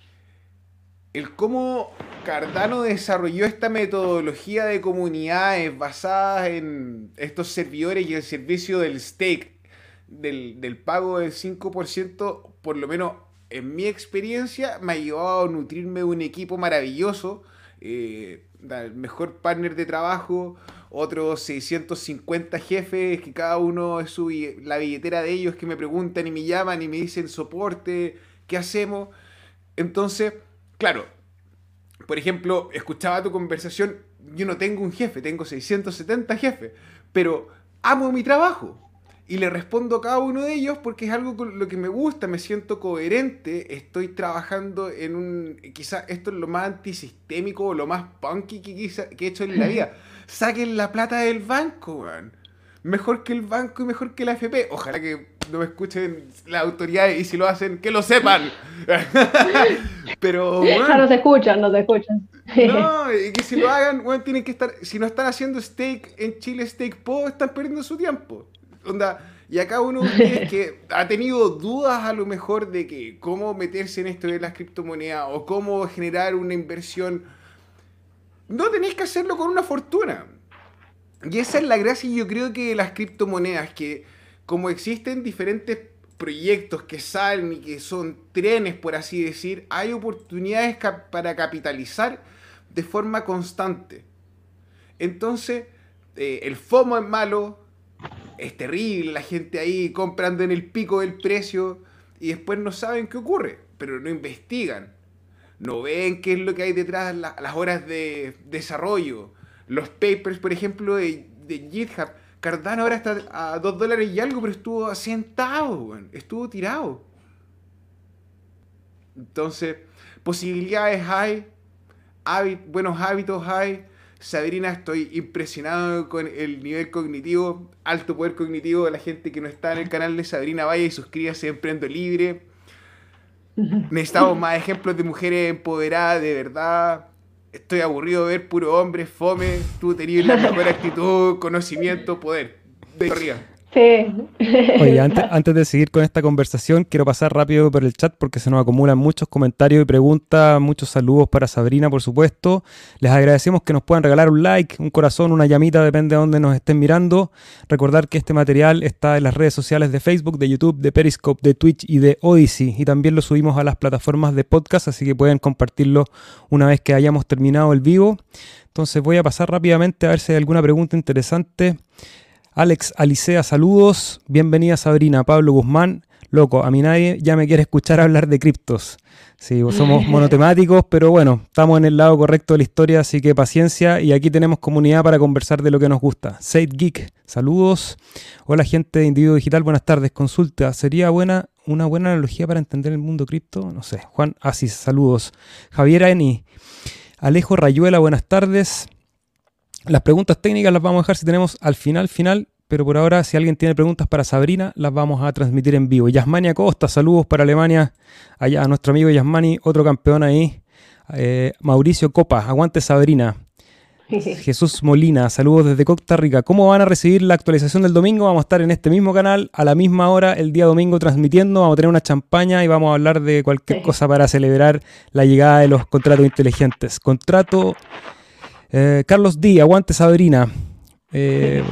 el cómo Cardano desarrolló esta metodología de comunidades basadas en estos servidores y el servicio del stake, del, pago del 5%, por lo menos en mi experiencia, me ha llevado a nutrirme de un equipo maravilloso, eh, el mejor partner de trabajo, otros 650 jefes que cada uno es su, la billetera de ellos que me preguntan y me llaman y me dicen soporte, ¿qué hacemos? Entonces, claro, por ejemplo, escuchaba tu conversación, yo no tengo un jefe, tengo 670 jefes, pero amo mi trabajo. Y le respondo a cada uno de ellos porque es algo con lo que me gusta, me siento coherente, estoy trabajando en un... Quizá esto es lo más antisistémico o lo más punky que, que he hecho en la vida. Saquen la plata del banco, man. Mejor que el banco y mejor que la FP. Ojalá que no me escuchen las autoridades y si lo hacen, que lo sepan. <laughs> Pero. Bueno, no se escuchan, no se escuchan. no, y que si lo hagan, bueno, tienen que estar. Si no están haciendo steak en Chile, steak po, están perdiendo su tiempo. Onda. Y acá uno que <laughs> ha tenido dudas a lo mejor de que cómo meterse en esto de las criptomonedas o cómo generar una inversión, no tenéis que hacerlo con una fortuna. Y esa es la gracia, yo creo que de las criptomonedas, que como existen diferentes proyectos que salen y que son trenes, por así decir, hay oportunidades para capitalizar de forma constante. Entonces, eh, el FOMO es malo, es terrible, la gente ahí comprando en el pico del precio y después no saben qué ocurre, pero no investigan, no ven qué es lo que hay detrás, las horas de desarrollo, los papers, por ejemplo, de, de GitHub Cardano ahora está a 2 dólares y algo, pero estuvo sentado, estuvo tirado. Entonces, posibilidades hay, buenos hábitos hay. Sabrina, estoy impresionado con el nivel cognitivo, alto poder cognitivo de la gente que no está en el canal de Sabrina. Vaya y suscríbase a Emprendo Libre. <laughs> Necesitamos más ejemplos de mujeres empoderadas, de verdad estoy aburrido de ver puro hombre, fome, tú tenías la mejor actitud, conocimiento, poder. De arriba. Sí. Oye, <laughs> antes, de seguir con esta conversación, quiero pasar rápido por el chat porque se nos acumulan muchos comentarios y preguntas, muchos saludos para Sabrina, por supuesto. Les agradecemos que nos puedan regalar un like, un corazón, una llamita, depende de dónde nos estén mirando. Recordar que este material está en las redes sociales de Facebook, de YouTube, de Periscope, de Twitch y de Odyssey. Y también lo subimos a las plataformas de podcast, así que pueden compartirlo una vez que hayamos terminado el vivo. Entonces voy a pasar rápidamente a ver si hay alguna pregunta interesante. Alex Alicea, saludos. Bienvenida Sabrina, Pablo Guzmán. Loco, a mí nadie ya me quiere escuchar hablar de criptos. Sí, somos <laughs> monotemáticos, pero bueno, estamos en el lado correcto de la historia, así que paciencia y aquí tenemos comunidad para conversar de lo que nos gusta. Said Geek, saludos. Hola gente de Individuo Digital, buenas tardes. Consulta, ¿sería buena una buena analogía para entender el mundo cripto? No sé. Juan Asis, saludos. Javier Eni, Alejo Rayuela, buenas tardes. Las preguntas técnicas las vamos a dejar si tenemos al final, final, pero por ahora si alguien tiene preguntas para Sabrina, las vamos a transmitir en vivo. Yasmania Costa, saludos para Alemania, allá a nuestro amigo Yasmani, otro campeón ahí. Eh, Mauricio Copa, aguante Sabrina. <laughs> Jesús Molina, saludos desde Costa Rica. ¿Cómo van a recibir la actualización del domingo? Vamos a estar en este mismo canal a la misma hora el día domingo transmitiendo. Vamos a tener una champaña y vamos a hablar de cualquier cosa para celebrar la llegada de los contratos inteligentes. Contrato eh, Carlos D, aguante Sabrina. Eh,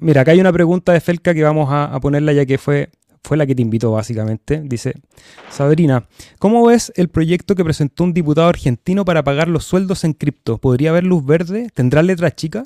mira, acá hay una pregunta de Felca que vamos a, ponerla ya que fue, fue la que te invitó básicamente. Dice, Sabrina, ¿cómo ves el proyecto que presentó un diputado argentino para pagar los sueldos en cripto? ¿Podría haber luz verde? ¿Tendrá letra chica?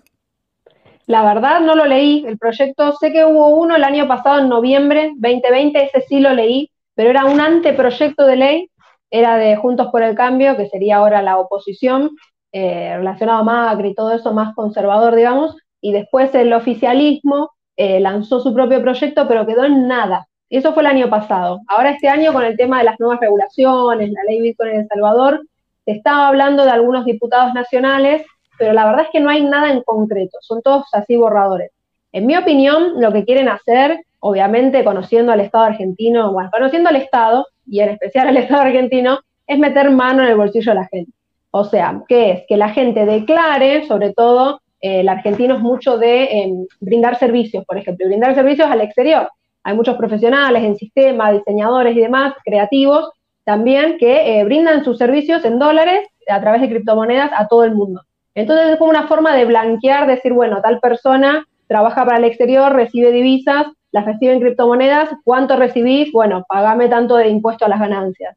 La verdad no lo leí. El proyecto, sé que hubo uno el año pasado, en noviembre 2020, ese sí lo leí. pero era un anteproyecto de ley, era de Juntos por el Cambio, que sería ahora la oposición, eh, relacionado a Macri y todo eso, más conservador, digamos, y después el oficialismo eh, lanzó su propio proyecto, pero quedó en nada. Y eso fue el año pasado. Ahora este año, con el tema de las nuevas regulaciones, la ley Bitcoin en El Salvador, se estaba hablando de algunos diputados nacionales, pero la verdad es que no hay nada en concreto, son todos así borradores. En mi opinión, lo que quieren hacer, obviamente conociendo al Estado argentino, bueno, conociendo al Estado, y en especial al Estado argentino, es meter mano en el bolsillo de la gente. O sea, ¿qué es? Que la gente declare, sobre todo, eh, el argentino es mucho de em, brindar servicios, por ejemplo, brindar servicios al exterior. Hay muchos profesionales en sistema, diseñadores y demás, creativos, también que eh, brindan sus servicios en dólares a través de criptomonedas a todo el mundo. Entonces es como una forma de blanquear, decir, bueno, tal persona trabaja para el exterior, recibe divisas, las recibe en criptomonedas, ¿cuánto recibís? Bueno, pagame tanto de impuesto a las ganancias.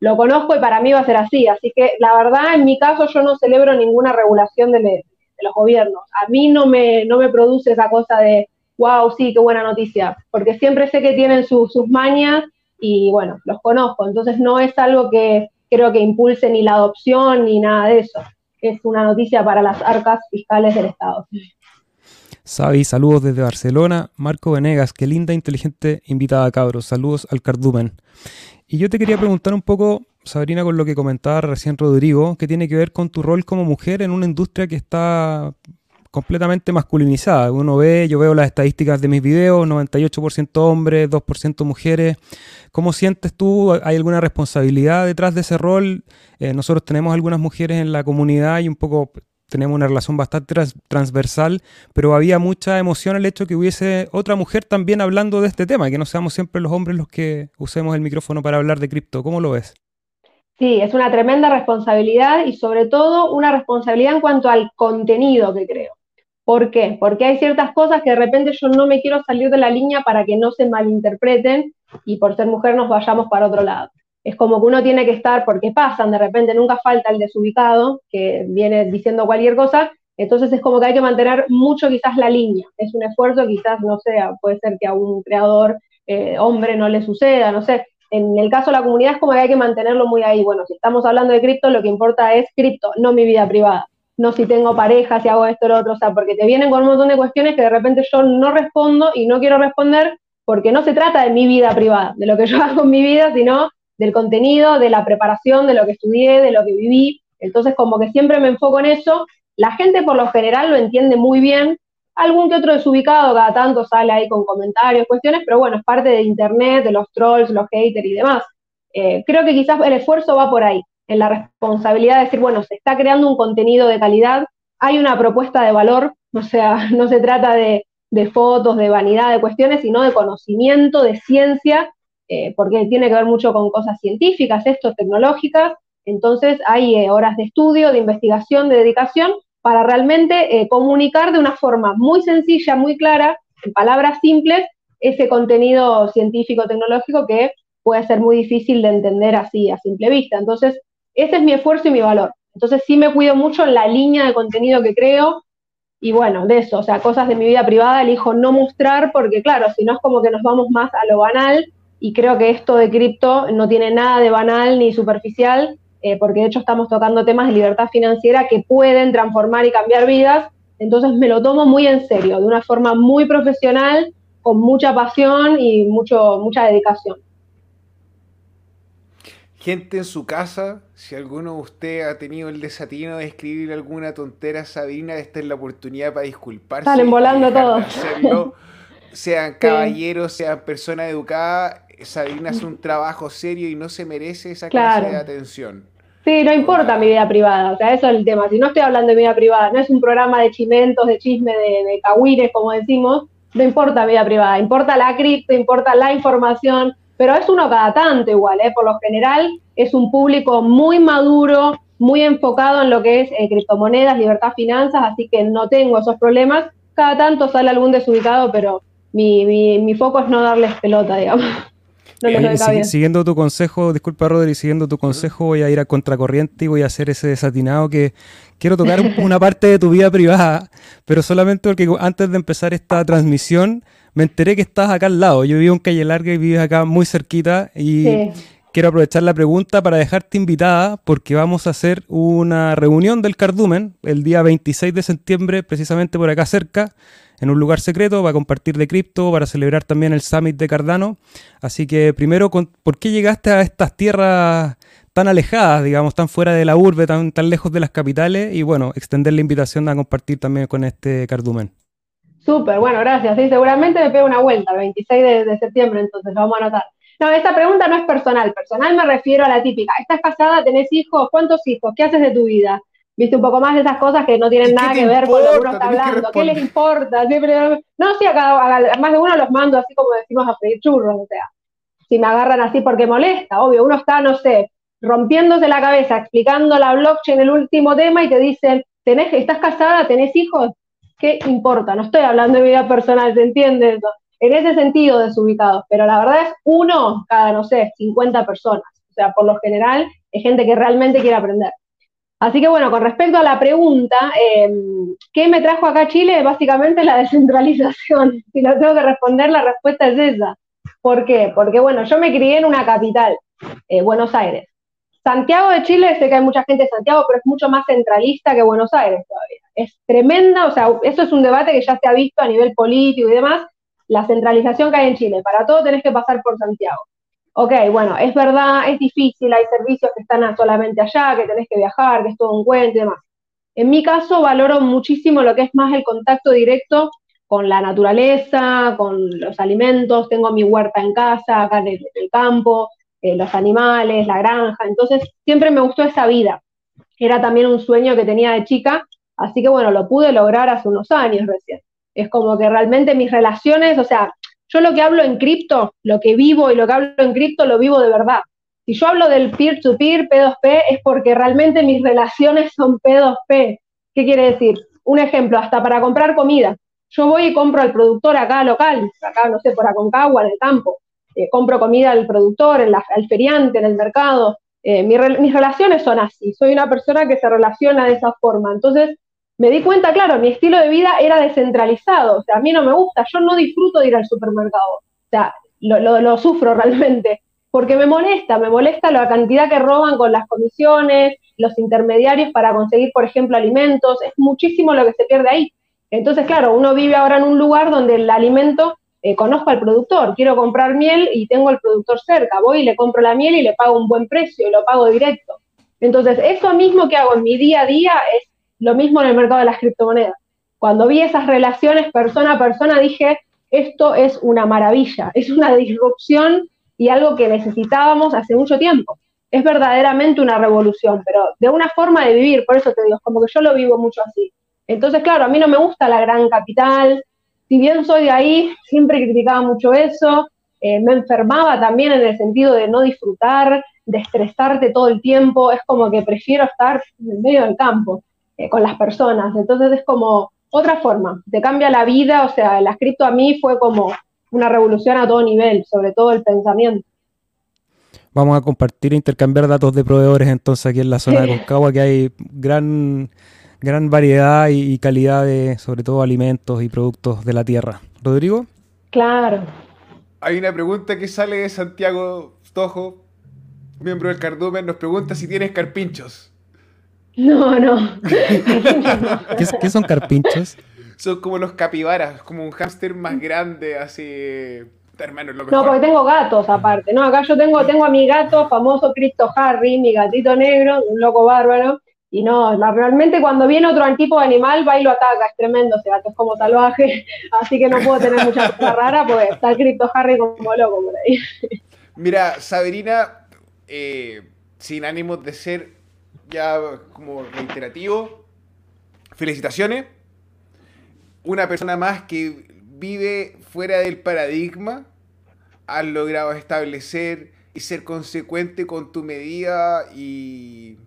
Lo conozco y para mí va a ser así, así que la verdad, en mi caso, yo no celebro ninguna regulación de, los gobiernos. A mí no me, no me produce esa cosa de, wow, sí, qué buena noticia, porque siempre sé que tienen sus mañas y bueno, los conozco, entonces no es algo que creo que impulse ni la adopción ni nada de eso. Es una noticia para las arcas fiscales del Estado. Sabi, saludos desde Barcelona. Marco Venegas, qué linda, inteligente invitada, cabros. Saludos al cardumen. Y yo te quería preguntar un poco, Sabrina, con lo que comentaba recién Rodrigo, que tiene que ver con tu rol como mujer en una industria que está completamente masculinizada. Uno ve, yo veo las estadísticas de mis videos, 98% hombres, 2% mujeres. ¿Cómo sientes tú? ¿Hay alguna responsabilidad detrás de ese rol? Eh, nosotros tenemos algunas mujeres en la comunidad y un poco tenemos una relación bastante transversal, pero había mucha emoción el hecho que hubiese otra mujer también hablando de este tema, que no seamos siempre los hombres los que usemos el micrófono para hablar de cripto. ¿Cómo lo ves? Sí, es una tremenda responsabilidad y sobre todo una responsabilidad en cuanto al contenido que creo. ¿Por qué? Porque hay ciertas cosas que de repente yo no me quiero salir de la línea para que no se malinterpreten y por ser mujer nos vayamos para otro lado es como que uno tiene que estar, porque pasan, de repente nunca falta el desubicado que viene diciendo cualquier cosa, entonces es como que hay que mantener mucho quizás la línea, es un esfuerzo, quizás, no sé, puede ser que a un creador eh, hombre no le suceda, no sé, en el caso de la comunidad es como que hay que mantenerlo muy ahí, bueno, si estamos hablando de cripto, lo que importa es cripto, no mi vida privada, no si tengo pareja, si hago esto o lo otro, o sea, porque te vienen con un montón de cuestiones que de repente yo no respondo y no quiero responder porque no se trata de mi vida privada, de lo que yo <laughs> hago en mi vida, sino del contenido, de la preparación, de lo que estudié, de lo que viví. Entonces, como que siempre me enfoco en eso. La gente por lo general lo entiende muy bien. Algún que otro desubicado cada tanto sale ahí con comentarios, cuestiones, pero bueno, es parte de Internet, de los trolls, los haters y demás. Eh, creo que quizás el esfuerzo va por ahí, en la responsabilidad de decir, bueno, se está creando un contenido de calidad, hay una propuesta de valor, <laughs> o sea, no se trata de, de fotos, de vanidad, de cuestiones, sino de conocimiento, de ciencia, eh, porque tiene que ver mucho con cosas científicas, esto, tecnológicas, entonces hay eh, horas de estudio, de investigación, de dedicación, para realmente eh, comunicar de una forma muy sencilla, muy clara, en palabras simples, ese contenido científico, tecnológico que puede ser muy difícil de entender así a simple vista. Entonces, ese es mi esfuerzo y mi valor. Entonces, sí me cuido mucho en la línea de contenido que creo, y bueno, de eso, o sea, cosas de mi vida privada elijo no mostrar porque claro, si no es como que nos vamos más a lo banal y creo que esto de cripto no tiene nada de banal ni superficial, eh, porque de hecho estamos tocando temas de libertad financiera que pueden transformar y cambiar vidas, entonces me lo tomo muy en serio, de una forma muy profesional, con mucha pasión y mucho, mucha dedicación. Gente en su casa, si alguno de ustedes ha tenido el desatino de escribir alguna tontera Sabina, esta es la oportunidad para disculparse. Salen volando todos. <laughs> sean caballeros, sean personas educadas, Sabina hace un trabajo serio y no se merece esa clase de atención. Sí, no importa mi vida privada, o sea, eso es el tema. Si no estoy hablando de mi vida privada, no es un programa de chimentos, de chisme, de, de como decimos, no importa mi vida privada, importa la cripto, importa la información, pero es uno cada tanto igual, ¿eh? por lo general es un público muy maduro, muy enfocado en lo que es eh, criptomonedas, libertad, finanzas, así que no tengo esos problemas. Cada tanto sale algún desubicado, pero mi, mi, mi foco es no darles pelota, digamos. Siguiendo tu consejo, disculpa Rodri, siguiendo tu consejo voy a ir a contracorriente y voy a hacer ese desatinado que quiero tocar una <laughs> parte de tu vida privada, pero solamente porque antes de empezar esta transmisión me enteré que estás acá al lado. Yo vivo en Calle Larga y vives acá muy cerquita y quiero aprovechar la pregunta para dejarte invitada porque vamos a hacer una reunión del Cardumen el día 26 de septiembre, precisamente por acá cerca en un lugar secreto para compartir de cripto, para celebrar también el Summit de Cardano. Así que primero, ¿por qué llegaste a estas tierras tan alejadas, digamos, tan fuera de la urbe, tan, lejos de las capitales? Y bueno, extender la invitación a compartir también con este cardumen. Súper, bueno, gracias. Sí, seguramente me pego una vuelta el 26 de, septiembre, entonces lo vamos a anotar. No, esta pregunta no es personal. Personal me refiero a la típica. ¿Estás casada? ¿Tenés hijos? ¿Cuántos hijos? ¿Qué haces de tu vida? Viste, un poco más de esas cosas que no tienen nada que ver con lo que uno está hablando. ¿Qué les importa? no, sí, a, más de uno los mando así como decimos a pedir churros, o sea, si me agarran así porque molesta, obvio, uno está, no sé, rompiéndose la cabeza, explicando la blockchain, el último tema, y te dicen, ¿tenés, ¿estás casada? ¿Tenés hijos? ¿Qué importa? No estoy hablando de vida personal, ¿se entiende? En ese sentido desubicados, pero la verdad es uno cada, no sé, 50 personas. O sea, por lo general es gente que realmente quiere aprender. Así que bueno, con respecto a la pregunta, em, ¿qué me trajo acá Chile? Básicamente la <laughs> descentralización. Si lo tengo que responder, la respuesta es esa. ¿Por qué? Porque bueno, yo me crié en una capital, eh, Buenos Aires. Santiago de Chile, sé que hay mucha gente de Santiago, pero es mucho más centralista que Buenos Aires todavía. Es tremenda, o sea, eso es un debate que ya se ha visto a nivel político y demás, la centralización que hay en Chile. Para todo tenés que pasar por Santiago ok, bueno, es verdad, es difícil, hay servicios que están solamente allá, que tenés que viajar, que es todo un cuento y demás. En mi caso valoro muchísimo lo que es más el contacto directo con la naturaleza, con los alimentos, tengo mi huerta en casa, acá en el, campo, eh, los animales, la granja, entonces siempre me gustó esa vida. Era también un sueño que tenía de chica, así que bueno, lo pude lograr hace unos años recién. Es como que realmente mis relaciones, o sea, yo lo que hablo en cripto, lo que vivo y lo que hablo en cripto, lo vivo de verdad. Si yo hablo del peer-to-peer, P2P, es porque realmente mis relaciones son P2P. ¿Qué quiere decir? Un ejemplo, hasta para comprar comida. Yo voy y compro al productor acá local, acá, no sé, por Aconcagua, en el campo. Eh, compro comida al productor, al feriante, en el mercado. Eh, mis relaciones son así. Soy una persona que se relaciona de esa forma. Entonces, me di cuenta, claro, mi estilo de vida era descentralizado, o sea, a mí no me gusta, yo no disfruto de ir al supermercado, o sea, lo, sufro <laughs> realmente, porque me molesta, me molesta la cantidad que roban con las comisiones, los intermediarios para conseguir, por ejemplo, alimentos, es muchísimo lo que se pierde ahí. Entonces, claro, uno vive ahora en un lugar donde el alimento, eh, conozco al productor, quiero comprar miel y tengo al productor cerca, voy y le compro la miel y le pago un buen precio y lo pago directo. Entonces, eso mismo que hago en mi día a día es lo mismo en el mercado de las criptomonedas. Cuando vi esas relaciones persona a persona dije, esto es una maravilla, <laughs> es una disrupción y algo que necesitábamos hace mucho tiempo. Es verdaderamente una revolución, pero de una forma de vivir, por eso te digo, como que yo lo vivo mucho así. Entonces, claro, a mí no me gusta la gran capital, si bien soy de ahí, siempre criticaba mucho eso, eh, me enfermaba también en el sentido de no disfrutar, de estresarte todo el tiempo, es como que prefiero estar en medio del campo. Eh, con las personas. Entonces es como otra forma, te cambia la vida, o sea, el cripto a mí fue como una revolución a todo nivel, sobre todo el pensamiento. Vamos a compartir e intercambiar datos de proveedores entonces aquí en la zona de <laughs> Concagua, que hay gran, gran variedad y, calidad de, sobre todo, alimentos y productos de la tierra. Rodrigo. Claro. Hay una pregunta que sale de Santiago Tojo, miembro del Cardumen, nos pregunta si tienes carpinchos. No, no. <laughs> ¿Qué, son carpinchos? Son como los capibaras, como un hámster más grande, así. Hermano, lo No, porque tengo gatos aparte. No, acá yo tengo, tengo a mi gato famoso Cristo Harry, mi gatito negro, un loco bárbaro. Y no, realmente cuando viene otro tipo de animal va y lo ataca, es tremendo ese gato, es como salvaje, <laughs> así que no puedo tener mucha cosa rara, pues está el Cristo Harry como loco por ahí. Mira, Sabrina, eh, sin ánimos de ser ya como reiterativo, felicitaciones. Una persona más que vive fuera del paradigma, has logrado establecer y ser consecuente con tu medida y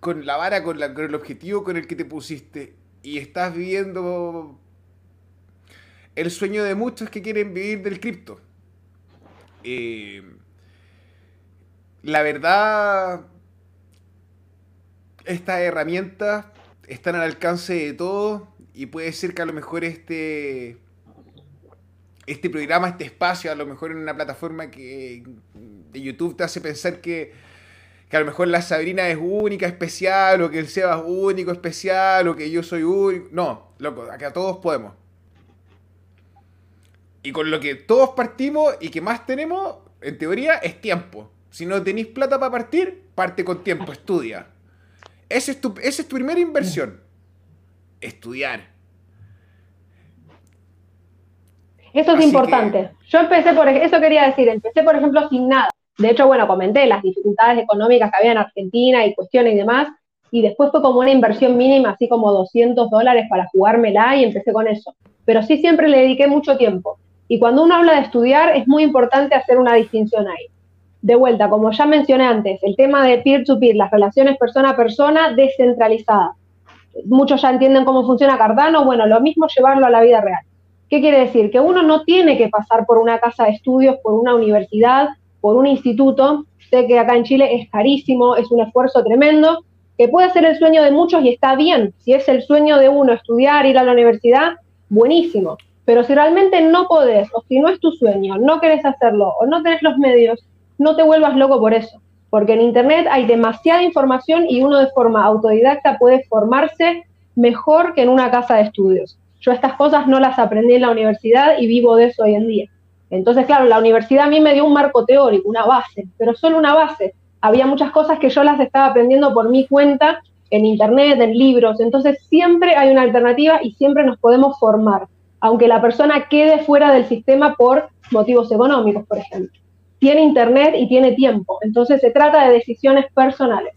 con la vara, con, el objetivo con el que te pusiste. Y estás viviendo el sueño de muchos que quieren vivir del cripto. eh, la verdad, estas herramientas están al alcance de todos y puede ser que a lo mejor este, este programa, este espacio, a lo mejor en una plataforma que de YouTube te hace pensar que, que a lo mejor la Sabrina es única, especial, o que el Seba es único, especial, o que yo soy único. No, loco, acá todos podemos. Y con lo que todos partimos y que más tenemos, en teoría, es tiempo. Si no tenéis plata para partir, parte con tiempo, estudia. Esa es tu, esa es tu primera inversión. Estudiar. Eso es Así importante. Yo empecé por, eso quería decir, empecé por ejemplo sin nada. De hecho, bueno, comenté las dificultades económicas que había en Argentina y cuestiones y demás, y después fue como una inversión mínima, así como 200 dólares para jugármela y empecé con eso. Pero sí siempre le dediqué mucho tiempo. Y cuando uno habla de estudiar, es muy importante hacer una distinción ahí. De vuelta, como ya mencioné antes, el tema de peer-to-peer, las relaciones persona a persona descentralizadas. Muchos ya entienden cómo funciona Cardano, bueno, lo mismo llevarlo a la vida real. ¿Qué quiere decir? Que uno no tiene que pasar por una casa de estudios, por una universidad, por un instituto. Sé que acá en Chile es carísimo, es un esfuerzo tremendo, que puede ser el sueño de muchos y está bien. Si es el sueño de uno estudiar, ir a la universidad, buenísimo. Pero si realmente no podés, o si no es tu sueño, no querés hacerlo, o no tenés los medios, no te vuelvas loco por eso. Porque en Internet hay demasiada información y uno de forma autodidacta puede formarse mejor que en una casa de estudios. Yo estas cosas no las aprendí en la universidad y vivo de eso hoy en día. Entonces, claro, la universidad a mí me dio un marco teórico, una base, pero solo una base. Había muchas cosas que yo las estaba aprendiendo por mi cuenta, en internet, en libros. Entonces, siempre hay una alternativa y siempre nos podemos formar, aunque la persona quede fuera del sistema por motivos económicos, por ejemplo. Tiene internet y tiene tiempo. Entonces, se trata de decisiones personales.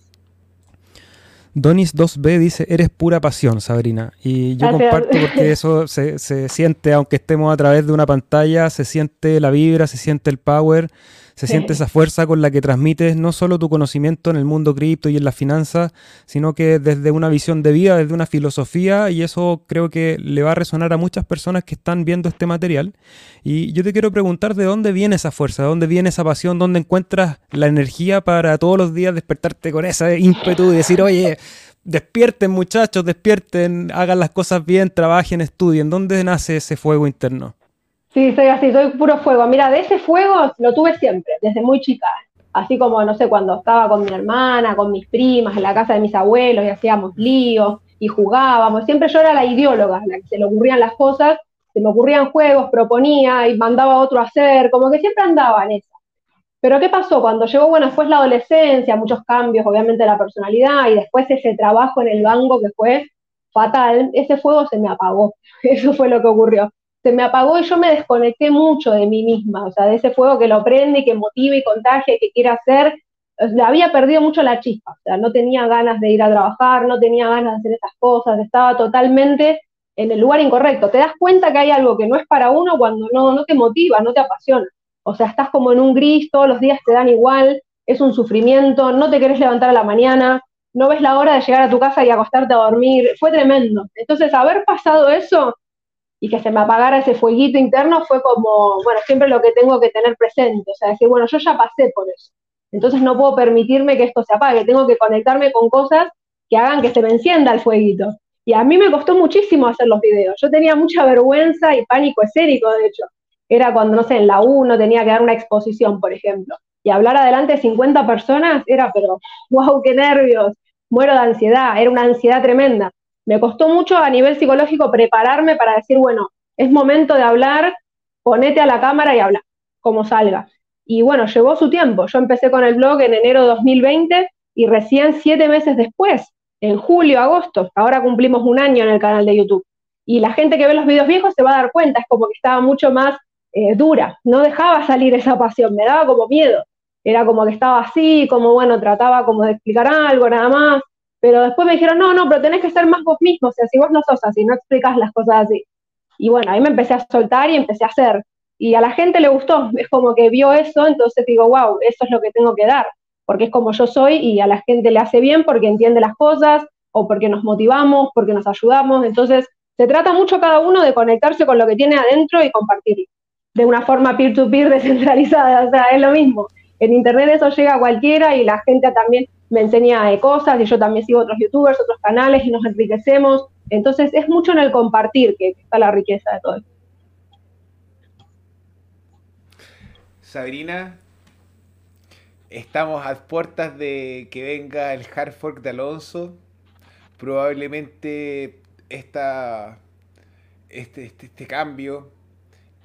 Donis 2B dice, eres pura pasión, Sabrina. Y yo Gracias. comparto porque eso <laughs> se, se siente, aunque estemos a través de una pantalla, se siente la vibra, se siente el power, se siente esa fuerza con la que transmites no solo tu conocimiento en el mundo cripto y en las finanzas, sino que desde una visión de vida, desde una filosofía, y eso creo que le va a resonar a muchas personas que están viendo este material. Y yo te quiero preguntar de dónde viene esa fuerza, de dónde viene esa pasión, dónde encuentras la energía para todos los días despertarte con ese ímpetu y decir, oye, despierten muchachos, despierten, hagan las cosas bien, trabajen, estudien. ¿Dónde nace ese fuego interno? Sí, soy así, soy puro fuego. Mira, de ese fuego lo tuve siempre, desde muy chica. Así como, no sé, cuando estaba con mi hermana, con mis primas, en la casa de mis abuelos y hacíamos líos y jugábamos. Siempre yo era la ideóloga, la que se le ocurrían las cosas, se me ocurrían juegos, proponía y mandaba a otro a hacer, como que siempre andaba en esa. Pero ¿qué pasó? Cuando llegó, bueno, después la adolescencia, muchos cambios, obviamente, de la personalidad y después ese trabajo en el banco que fue fatal, ese fuego se me apagó. <laughs> Eso fue lo que ocurrió se me apagó y yo me desconecté mucho de mí misma, o sea, de ese fuego que lo prende y que motiva y contagia y que quiere hacer. Había perdido mucho la chispa, o sea, no tenía ganas de ir a trabajar, no tenía ganas de hacer esas cosas, estaba totalmente en el lugar incorrecto. Te das cuenta que hay algo que no es para uno cuando no, no te motiva, no te apasiona. O sea, estás como en un gris, todos los días te dan igual, es un sufrimiento, no te querés levantar a la mañana, no ves la hora de llegar a tu casa y acostarte a dormir, fue tremendo. Entonces, haber pasado eso y que se me apagara ese fueguito interno fue como, bueno, siempre lo que tengo que tener presente, o sea, decir, bueno, yo ya pasé por eso, entonces no puedo permitirme que esto se apague, tengo que conectarme con cosas que hagan que se me encienda el fueguito. Y a mí me costó muchísimo hacer los videos, yo tenía mucha vergüenza y pánico escénico, de hecho. Era cuando, no sé, en la 1 tenía que dar una exposición, por ejemplo, y hablar adelante de 50 personas era, pero, <laughs> wow, qué nervios, muero de ansiedad, era una ansiedad tremenda me costó mucho a nivel psicológico prepararme para decir, bueno, es momento de hablar, ponete a la cámara y habla, como salga. Y bueno, llevó su tiempo. Yo empecé con el blog en enero de 2020 y recién siete meses después, en julio, agosto, ahora cumplimos un año en el canal de YouTube. Y la gente que ve los videos viejos se va a dar cuenta, es como que estaba mucho más eh, dura, no dejaba salir esa pasión, me daba como miedo. Era como que estaba así, como bueno, trataba como de explicar algo, nada más pero después me dijeron, no, no, pero tenés que ser más vos mismo, o sea, si vos no sos así, no explicas las cosas así. Y bueno, ahí me empecé a soltar y empecé a hacer. Y a la gente le gustó, es como que vio eso, entonces digo, wow, eso es lo que tengo que dar, porque es como yo soy y a la gente le hace bien porque entiende las cosas o porque nos motivamos, porque nos ayudamos. Entonces, se trata mucho cada uno de conectarse con lo que tiene adentro y compartirlo. de una forma peer-to-peer <laughs> descentralizada, o sea, es lo mismo. En Internet eso llega a cualquiera y la gente también me enseña cosas y yo también sigo otros youtubers, otros canales y nos enriquecemos. Entonces es mucho en el compartir que está la riqueza de todo. Sabrina, estamos a puertas de que venga el hard fork de Alonso. Probablemente esta, este, este, este cambio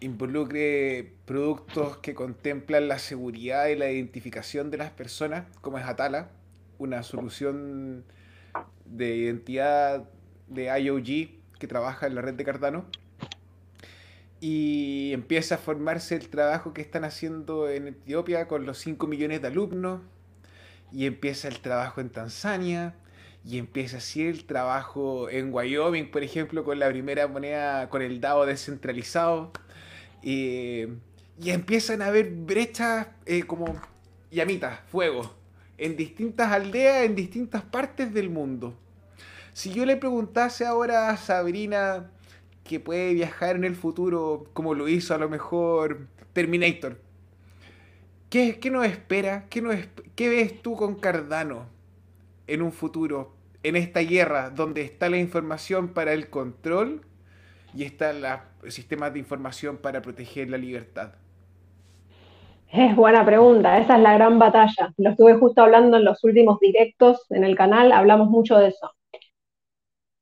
involucre productos que contemplan la seguridad y la identificación de las personas, como es Atala, una solución de identidad de IOG que trabaja en la red de Cardano. Y empieza a formarse el trabajo que están haciendo en Etiopía con los 5 millones de alumnos. Y empieza el trabajo en Tanzania. Y empieza así el trabajo en Wyoming, por ejemplo, con la primera moneda, con el DAO descentralizado. y empiezan a haber brechas eh, como llamitas, fuego, en distintas aldeas, en distintas partes del mundo. Si yo le preguntase ahora a Sabrina que puede viajar en el futuro como lo hizo a lo mejor Terminator, ¿qué, qué nos espera? ¿Qué, ¿Qué ves tú con Cardano en un futuro? En esta guerra donde está la información para el control y están los sistemas de información para proteger la libertad. Es buena pregunta, esa es la gran batalla. Lo estuve justo hablando en los últimos directos en el canal, hablamos mucho de eso.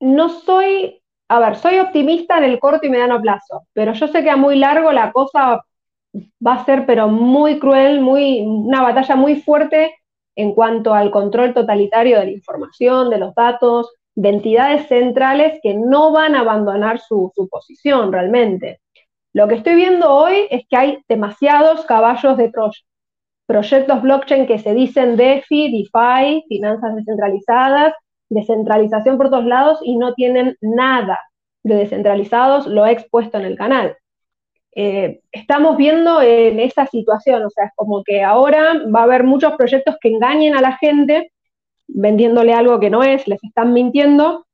No soy, a ver, soy optimista en el corto y mediano plazo, pero yo sé que a muy largo la cosa va a ser pero muy cruel, muy, una batalla muy fuerte en cuanto al control totalitario de la información, de los datos, de entidades centrales que no van a abandonar su, su posición realmente. Lo que estoy viendo hoy es que hay demasiados caballos de Troya. Proyectos blockchain que se dicen DeFi, DeFi, finanzas descentralizadas, descentralización por todos lados y no tienen nada de descentralizados, lo he expuesto en el canal. Eh, estamos viendo en esa situación, o sea, es como que ahora va a haber muchos proyectos que engañen a la gente vendiéndole algo que no es, les están mintiendo.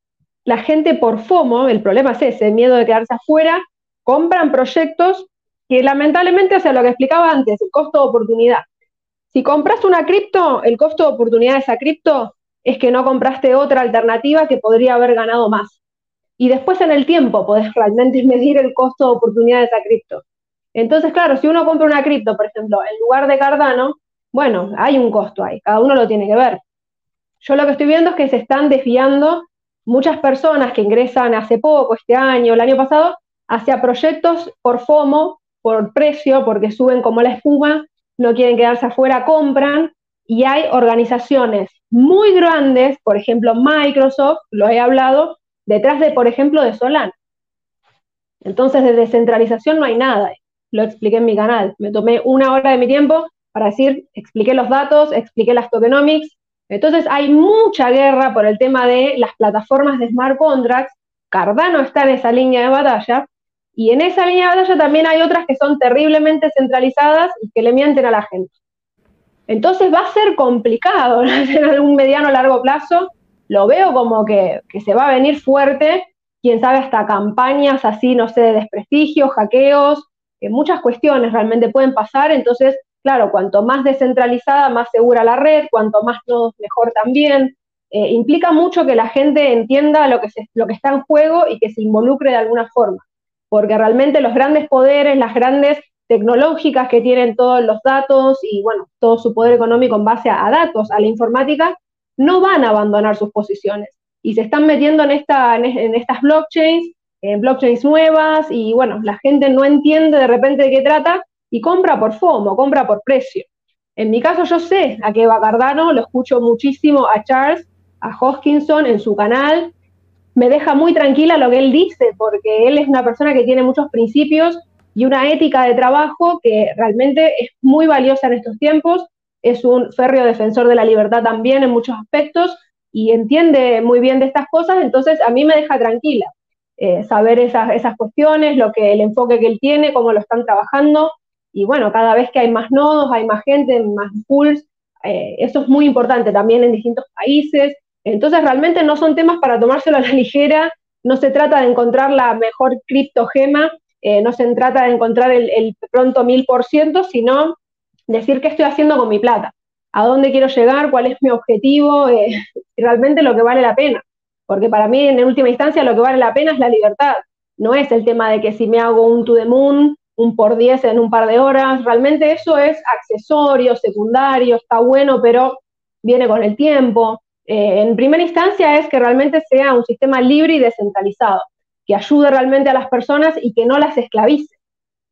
La gente por FOMO, el problema es ese, miedo de quedarse afuera, compran proyectos que lamentablemente, o sea, lo que explicaba antes, el costo de oportunidad. Si compras una cripto, el costo de oportunidad de esa cripto es que no compraste otra alternativa que podría haber ganado más. Y después en el tiempo podés realmente <laughs> medir el costo de oportunidad de esa cripto. Entonces, claro, si uno compra una cripto, por ejemplo, en lugar de Cardano, bueno, hay un costo ahí, cada uno lo tiene que ver. Yo lo que estoy viendo es que se están desviando muchas personas que ingresan hace poco, este año, el año pasado, hacia proyectos por FOMO, por precio, porque suben como la espuma, no quieren quedarse afuera, compran, y hay organizaciones muy grandes, por ejemplo Microsoft, lo he hablado, detrás de, por ejemplo, de Solana. Entonces, de descentralización no hay nada. Lo expliqué en mi canal. Me tomé una hora de mi tiempo para decir, expliqué los datos, expliqué las tokenomics. Entonces, hay mucha guerra por el tema de las plataformas de smart contracts. Cardano está en esa línea de batalla y en esa línea de batalla también hay otras que son terriblemente centralizadas y que le mienten a la gente. Entonces va a ser complicado <laughs> en algún mediano o largo plazo. Lo veo como que, se va a venir fuerte, quién sabe, hasta campañas así, no sé, de desprestigio, hackeos, que muchas cuestiones realmente pueden pasar. Entonces, claro, cuanto más descentralizada, más segura la red, cuanto más nodos, mejor también. Eh, implica mucho que la gente entienda lo que, lo que está en juego y que se involucre de alguna forma porque realmente los grandes poderes, las grandes tecnológicas que tienen todos los datos y bueno, todo su poder económico en base a, datos, a la informática, no van a abandonar sus posiciones y se están metiendo en, esta, en, estas blockchains, en blockchains nuevas y bueno, la gente no entiende de repente de qué trata y compra por FOMO, compra por precio. En mi caso yo sé a qué va Cardano, lo escucho muchísimo a Charles, a Hoskinson en su canal, me deja muy tranquila lo que él dice, porque él es una persona que tiene muchos principios y una ética de trabajo que realmente es muy valiosa en estos tiempos. Es un férreo defensor de la libertad también en muchos aspectos y entiende muy bien de estas cosas, entonces a mí me deja tranquila eh, saber esas, esas cuestiones, lo que el enfoque que él tiene, cómo lo están trabajando. Y bueno, cada vez que hay más nodos, hay más gente, más pools, eh, eso es muy importante también en distintos países. Entonces realmente no son temas para tomárselo a la <laughs> ligera, no se trata de encontrar la mejor criptogema, eh, no se trata de encontrar el, pronto mil por ciento, sino decir qué estoy haciendo con mi plata, a dónde quiero llegar, cuál es mi objetivo, eh, <laughs> realmente lo que vale la pena. Porque para mí, en última instancia, lo que vale la pena es la libertad. No es el tema de que si me hago un to the moon, un por 10 en un par de horas, realmente eso es accesorio, secundario, está bueno, pero viene con el tiempo. Eh, en primera instancia es que realmente sea un sistema libre y descentralizado, que ayude realmente a las personas y que no las esclavice.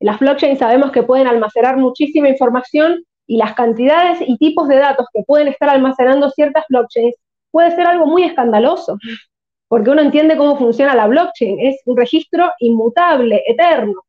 Las blockchains sabemos que pueden almacenar muchísima información y las cantidades y tipos de datos que pueden estar almacenando ciertas blockchains puede ser algo muy escandaloso, porque uno entiende cómo funciona la blockchain, es un registro inmutable, eterno,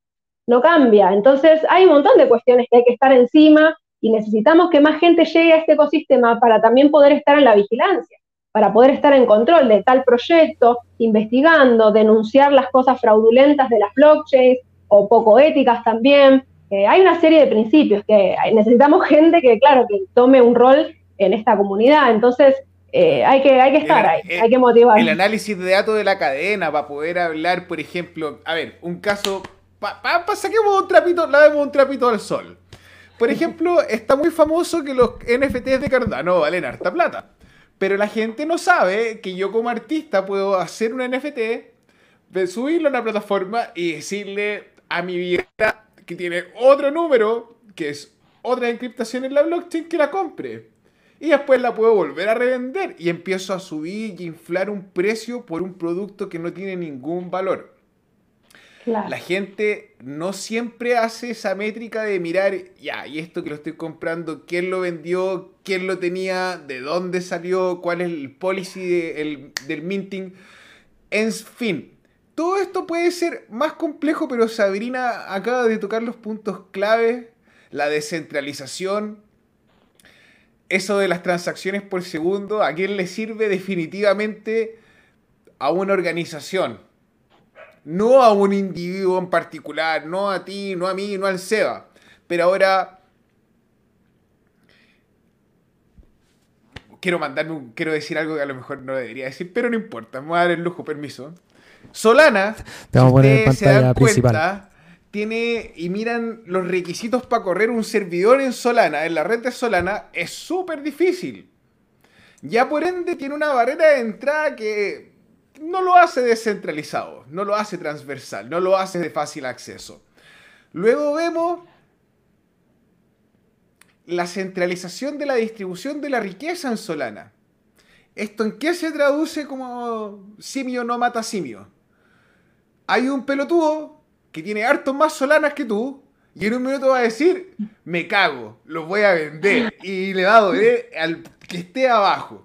no cambia. Entonces hay un montón de cuestiones que hay que estar encima y necesitamos que más gente llegue a este ecosistema para también poder estar en la vigilancia, para poder estar en control de tal proyecto, investigando, denunciar las cosas fraudulentas de las blockchains, o poco éticas también. Eh, hay una serie de principios que necesitamos <laughs> gente que, claro, que tome un rol en esta comunidad. Entonces, eh, hay, que, hay que estar ahí, hay que motivar. El análisis de datos de la cadena para poder hablar, por ejemplo, a ver, un caso, para pa, pa, saquemos un trapito, lavemos un trapito al sol. Por <laughs> ejemplo, está muy famoso que los NFTs de Cardano valen harta plata. Pero la gente no sabe que yo como artista puedo hacer un NFT, subirlo a una plataforma y decirle, a mi billetera que tiene otro número, que es otra encriptación en la blockchain, que la compre. Y después la puedo volver a revender y empiezo a subir y inflar un precio por un producto que no tiene ningún valor. La gente no siempre hace esa métrica de mirar, ya, y esto que lo estoy comprando, quién lo vendió, quién lo tenía, de dónde salió, cuál es el policy del minting. En fin, todo esto puede ser más complejo, pero Sabrina acaba de tocar los puntos clave, la descentralización, eso de las transacciones por segundo, ¿a quién le sirve definitivamente? A una organización, no a un individuo en particular, no a ti, no a mí, no al SEBA. Pero ahora quiero mandarme quiero decir algo que a lo mejor no debería decir, pero no importa, me voy a dar el lujo, permiso. Solana, Te vamos a poner en pantalla principal. tiene y miran los requisitos para correr un servidor en Solana, en la red de Solana, es súper difícil. Ya por ende tiene una barrera de entrada que no lo hace descentralizado, no lo hace transversal, no lo hace de fácil acceso. Luego vemos la centralización de la distribución de la riqueza en Solana. ¿Esto en qué se traduce como simio no mata simio? Hay un pelotudo que tiene hartos más solanas que tú y en un minuto va a decir, me cago, los voy a vender y le va a doler al que esté abajo.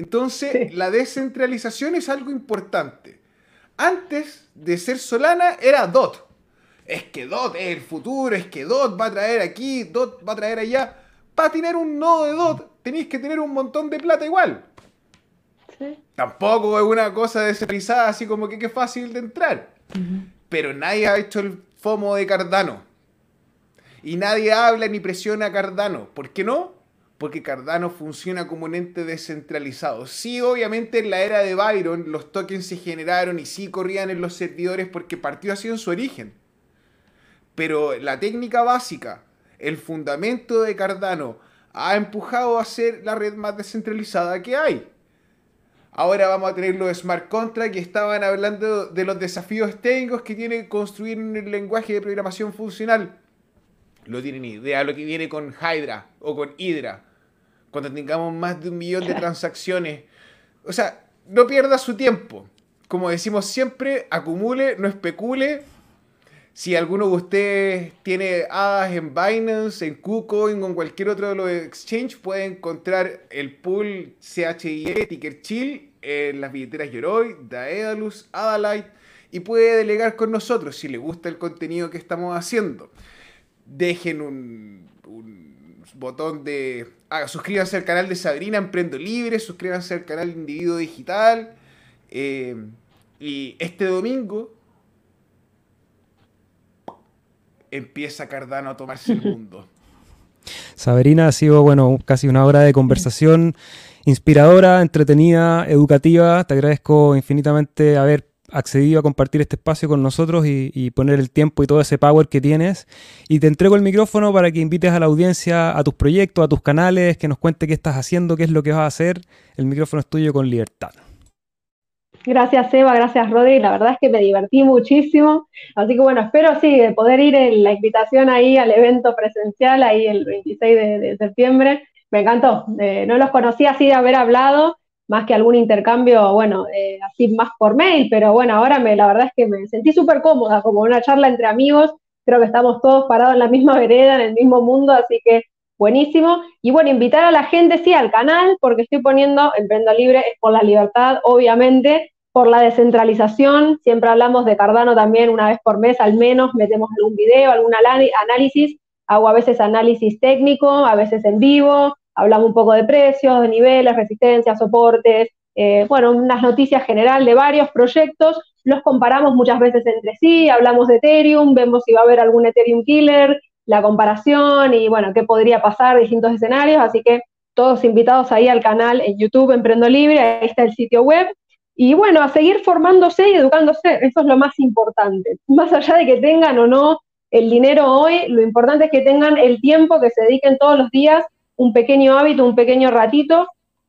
Entonces, la descentralización es algo importante. Antes de ser Solana era DOT. Es que DOT es el futuro, es que DOT va a traer aquí, DOT va a traer allá. Para tener un nodo de DOT tenéis que tener un montón de plata igual. Tampoco es una cosa descentralizada así como que, es fácil de entrar. Pero nadie ha hecho el FOMO de Cardano. Y nadie habla ni presiona a Cardano. ¿Por qué no? Porque Cardano funciona como un ente descentralizado. Sí, obviamente en la era de Byron los tokens se generaron y sí corrían en los servidores porque partió así en su origen. Pero la técnica básica, el fundamento de Cardano, ha empujado a ser la red más descentralizada que hay. Ahora vamos a tener los smart contracts que estaban hablando de los desafíos técnicos que tiene construir un lenguaje de programación funcional. No tienen idea lo que viene con Hydra o con Hydra. Cuando tengamos más de un millón de transacciones. O sea, no pierda su tiempo. Como decimos siempre, acumule, no especule. Si alguno de ustedes tiene hadas en Binance, en KuCoin o en cualquier otro de los exchanges, puede encontrar el pool CHIE, Ticker Chill, en las billeteras Yoroi, Daedalus, Adalite y puede delegar con nosotros si le gusta el contenido que estamos haciendo. Dejen un, botón de... Ah, suscríbanse al canal de Sabrina Emprendo Libre, suscríbanse al canal de Individuo Digital. Eh, y este domingo empieza Cardano a tomarse el mundo. <laughs> Sabrina ha sido, bueno, casi una hora de conversación inspiradora, entretenida, educativa. Te agradezco infinitamente haber accedido a compartir este espacio con nosotros y, poner el tiempo y todo ese power que tienes. Y te entrego el micrófono para que invites a la audiencia a tus proyectos, a tus canales, que nos cuente qué estás haciendo, qué es lo que vas a hacer. El micrófono es tuyo con libertad. Gracias Eva, gracias Rodri, la verdad es que me divertí muchísimo, así que bueno, espero sí poder ir en la invitación ahí al evento presencial, ahí el 26 de, septiembre, me encantó, eh, no los conocía así de haber hablado, más que algún intercambio, bueno, eh, así más por mail, pero bueno, ahora me, la verdad es que me sentí súper cómoda, como una charla entre amigos, creo que estamos todos parados en la misma <laughs> vereda, en el mismo mundo, así que buenísimo. Y bueno, invitar a la gente, sí, al canal, porque estoy poniendo Emprendo Libre es por la libertad, obviamente, por la descentralización. Siempre hablamos de Cardano también una vez por mes, al menos, metemos algún video, algún análisis. Hago a veces análisis técnico, a veces en vivo, hablamos un poco de precios, de niveles, resistencias, soportes, eh, bueno, unas noticias general de varios proyectos, los comparamos muchas veces entre sí, hablamos de Ethereum, vemos si va a haber algún Ethereum killer, la comparación y bueno, qué podría pasar, distintos escenarios, así que todos invitados ahí al canal en YouTube Emprendo Libre, ahí está el sitio web. Y bueno, a seguir formándose y educándose, eso es lo más importante. Más allá de que tengan o no el dinero hoy, lo importante es que tengan el tiempo, que se dediquen todos los días, un pequeño hábito, un pequeño ratito,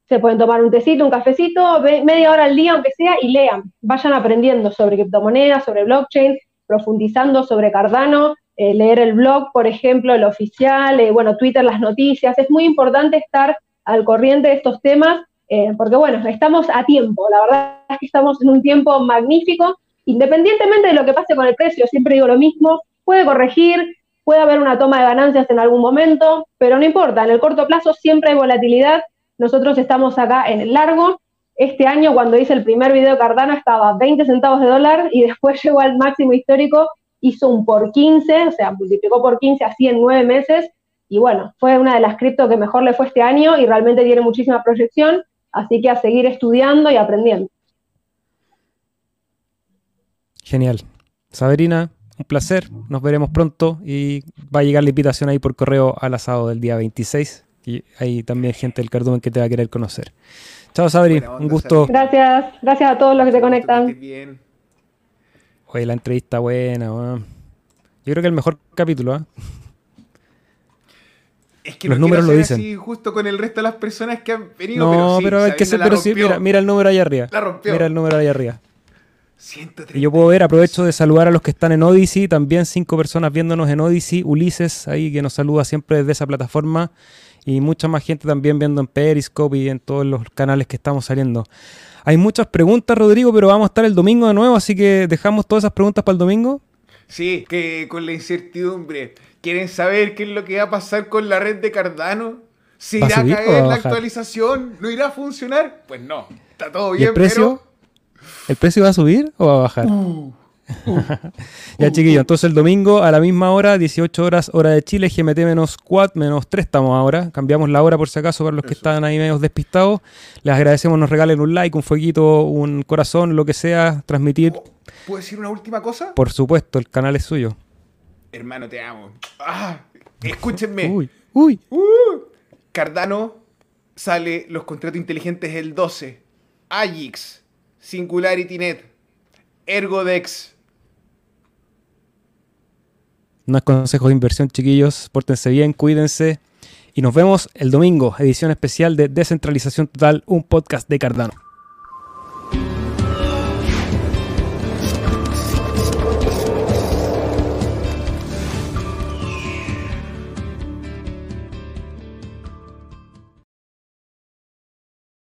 se pueden tomar un tecito, un cafecito, media hora al día, aunque sea, y lean, vayan aprendiendo sobre criptomonedas, sobre blockchain, profundizando sobre Cardano, eh, leer el blog, por ejemplo, el oficial, eh, bueno, Twitter, las noticias. Es muy importante estar al corriente de estos temas, eh, porque bueno, estamos a tiempo. La verdad es que estamos en un tiempo magnífico, independientemente de lo que pase con el precio, siempre digo lo mismo, puede corregir, puede haber una toma de ganancias en algún momento, pero no importa, en el corto plazo siempre hay volatilidad. Nosotros estamos acá en el largo. Este año, cuando hice el primer video Cardano, estaba 20 centavos de dólar y después <laughs> llegó al máximo histórico hizo un por 15, o sea, multiplicó por 15 así en nueve meses, y bueno, fue una de las cripto que mejor le fue este año y realmente tiene muchísima proyección, así que a seguir estudiando y aprendiendo. Genial. Saberina, un placer, nos veremos pronto y va a llegar la invitación ahí por correo al asado del día 26 y hay también gente del Cardumen que te va a querer conocer. Chao Sabri, un gusto. Gracias, gracias a todos los que se conectan. Oye, la entrevista buena, Yo creo que el mejor capítulo, ¿ah? Es que los números lo dicen. Así justo con el resto de las personas que han venido. No, pero, hay que ser, pero sí, mira, mira el número ahí arriba. La rompió. Mira el número ahí arriba. Y yo puedo ver, aprovecho de saludar a los que están en Odyssey, también cinco personas viéndonos en Odyssey, Ulises ahí que nos saluda siempre desde esa plataforma y mucha más gente también viendo en Periscope y en todos los canales que estamos saliendo. Hay muchas preguntas, Rodrigo, pero vamos a estar el domingo de nuevo, así que dejamos todas esas preguntas para el domingo. Sí, que con la incertidumbre. ¿Quieren saber qué es lo que va a pasar con la red de Cardano? ¿Si irá a, caer la actualización? ¿No irá a funcionar? Pues no, está todo bien, el precio? ¿El precio va a subir o va a bajar? Uh. <laughs> ya, chiquillo, entonces el domingo a la misma hora, 18 horas, hora de Chile, GMT menos 4, menos 3 estamos ahora. Cambiamos la hora por si acaso para los que están ahí medio despistados. Les agradecemos, nos regalen un like, un fueguito, un corazón, lo que sea, transmitir. ¿Puedo decir una última cosa? Por supuesto, el canal es suyo. Hermano, te amo. Ah, escúchenme. uy, uy. Uh, Cardano sale los contratos inteligentes el 12. Agix, SingularityNet, Ergodex, no es consejo de inversión, chiquillos. Pórtense bien, cuídense. Y nos vemos el domingo, edición especial de Descentralización Total, un podcast de Cardano.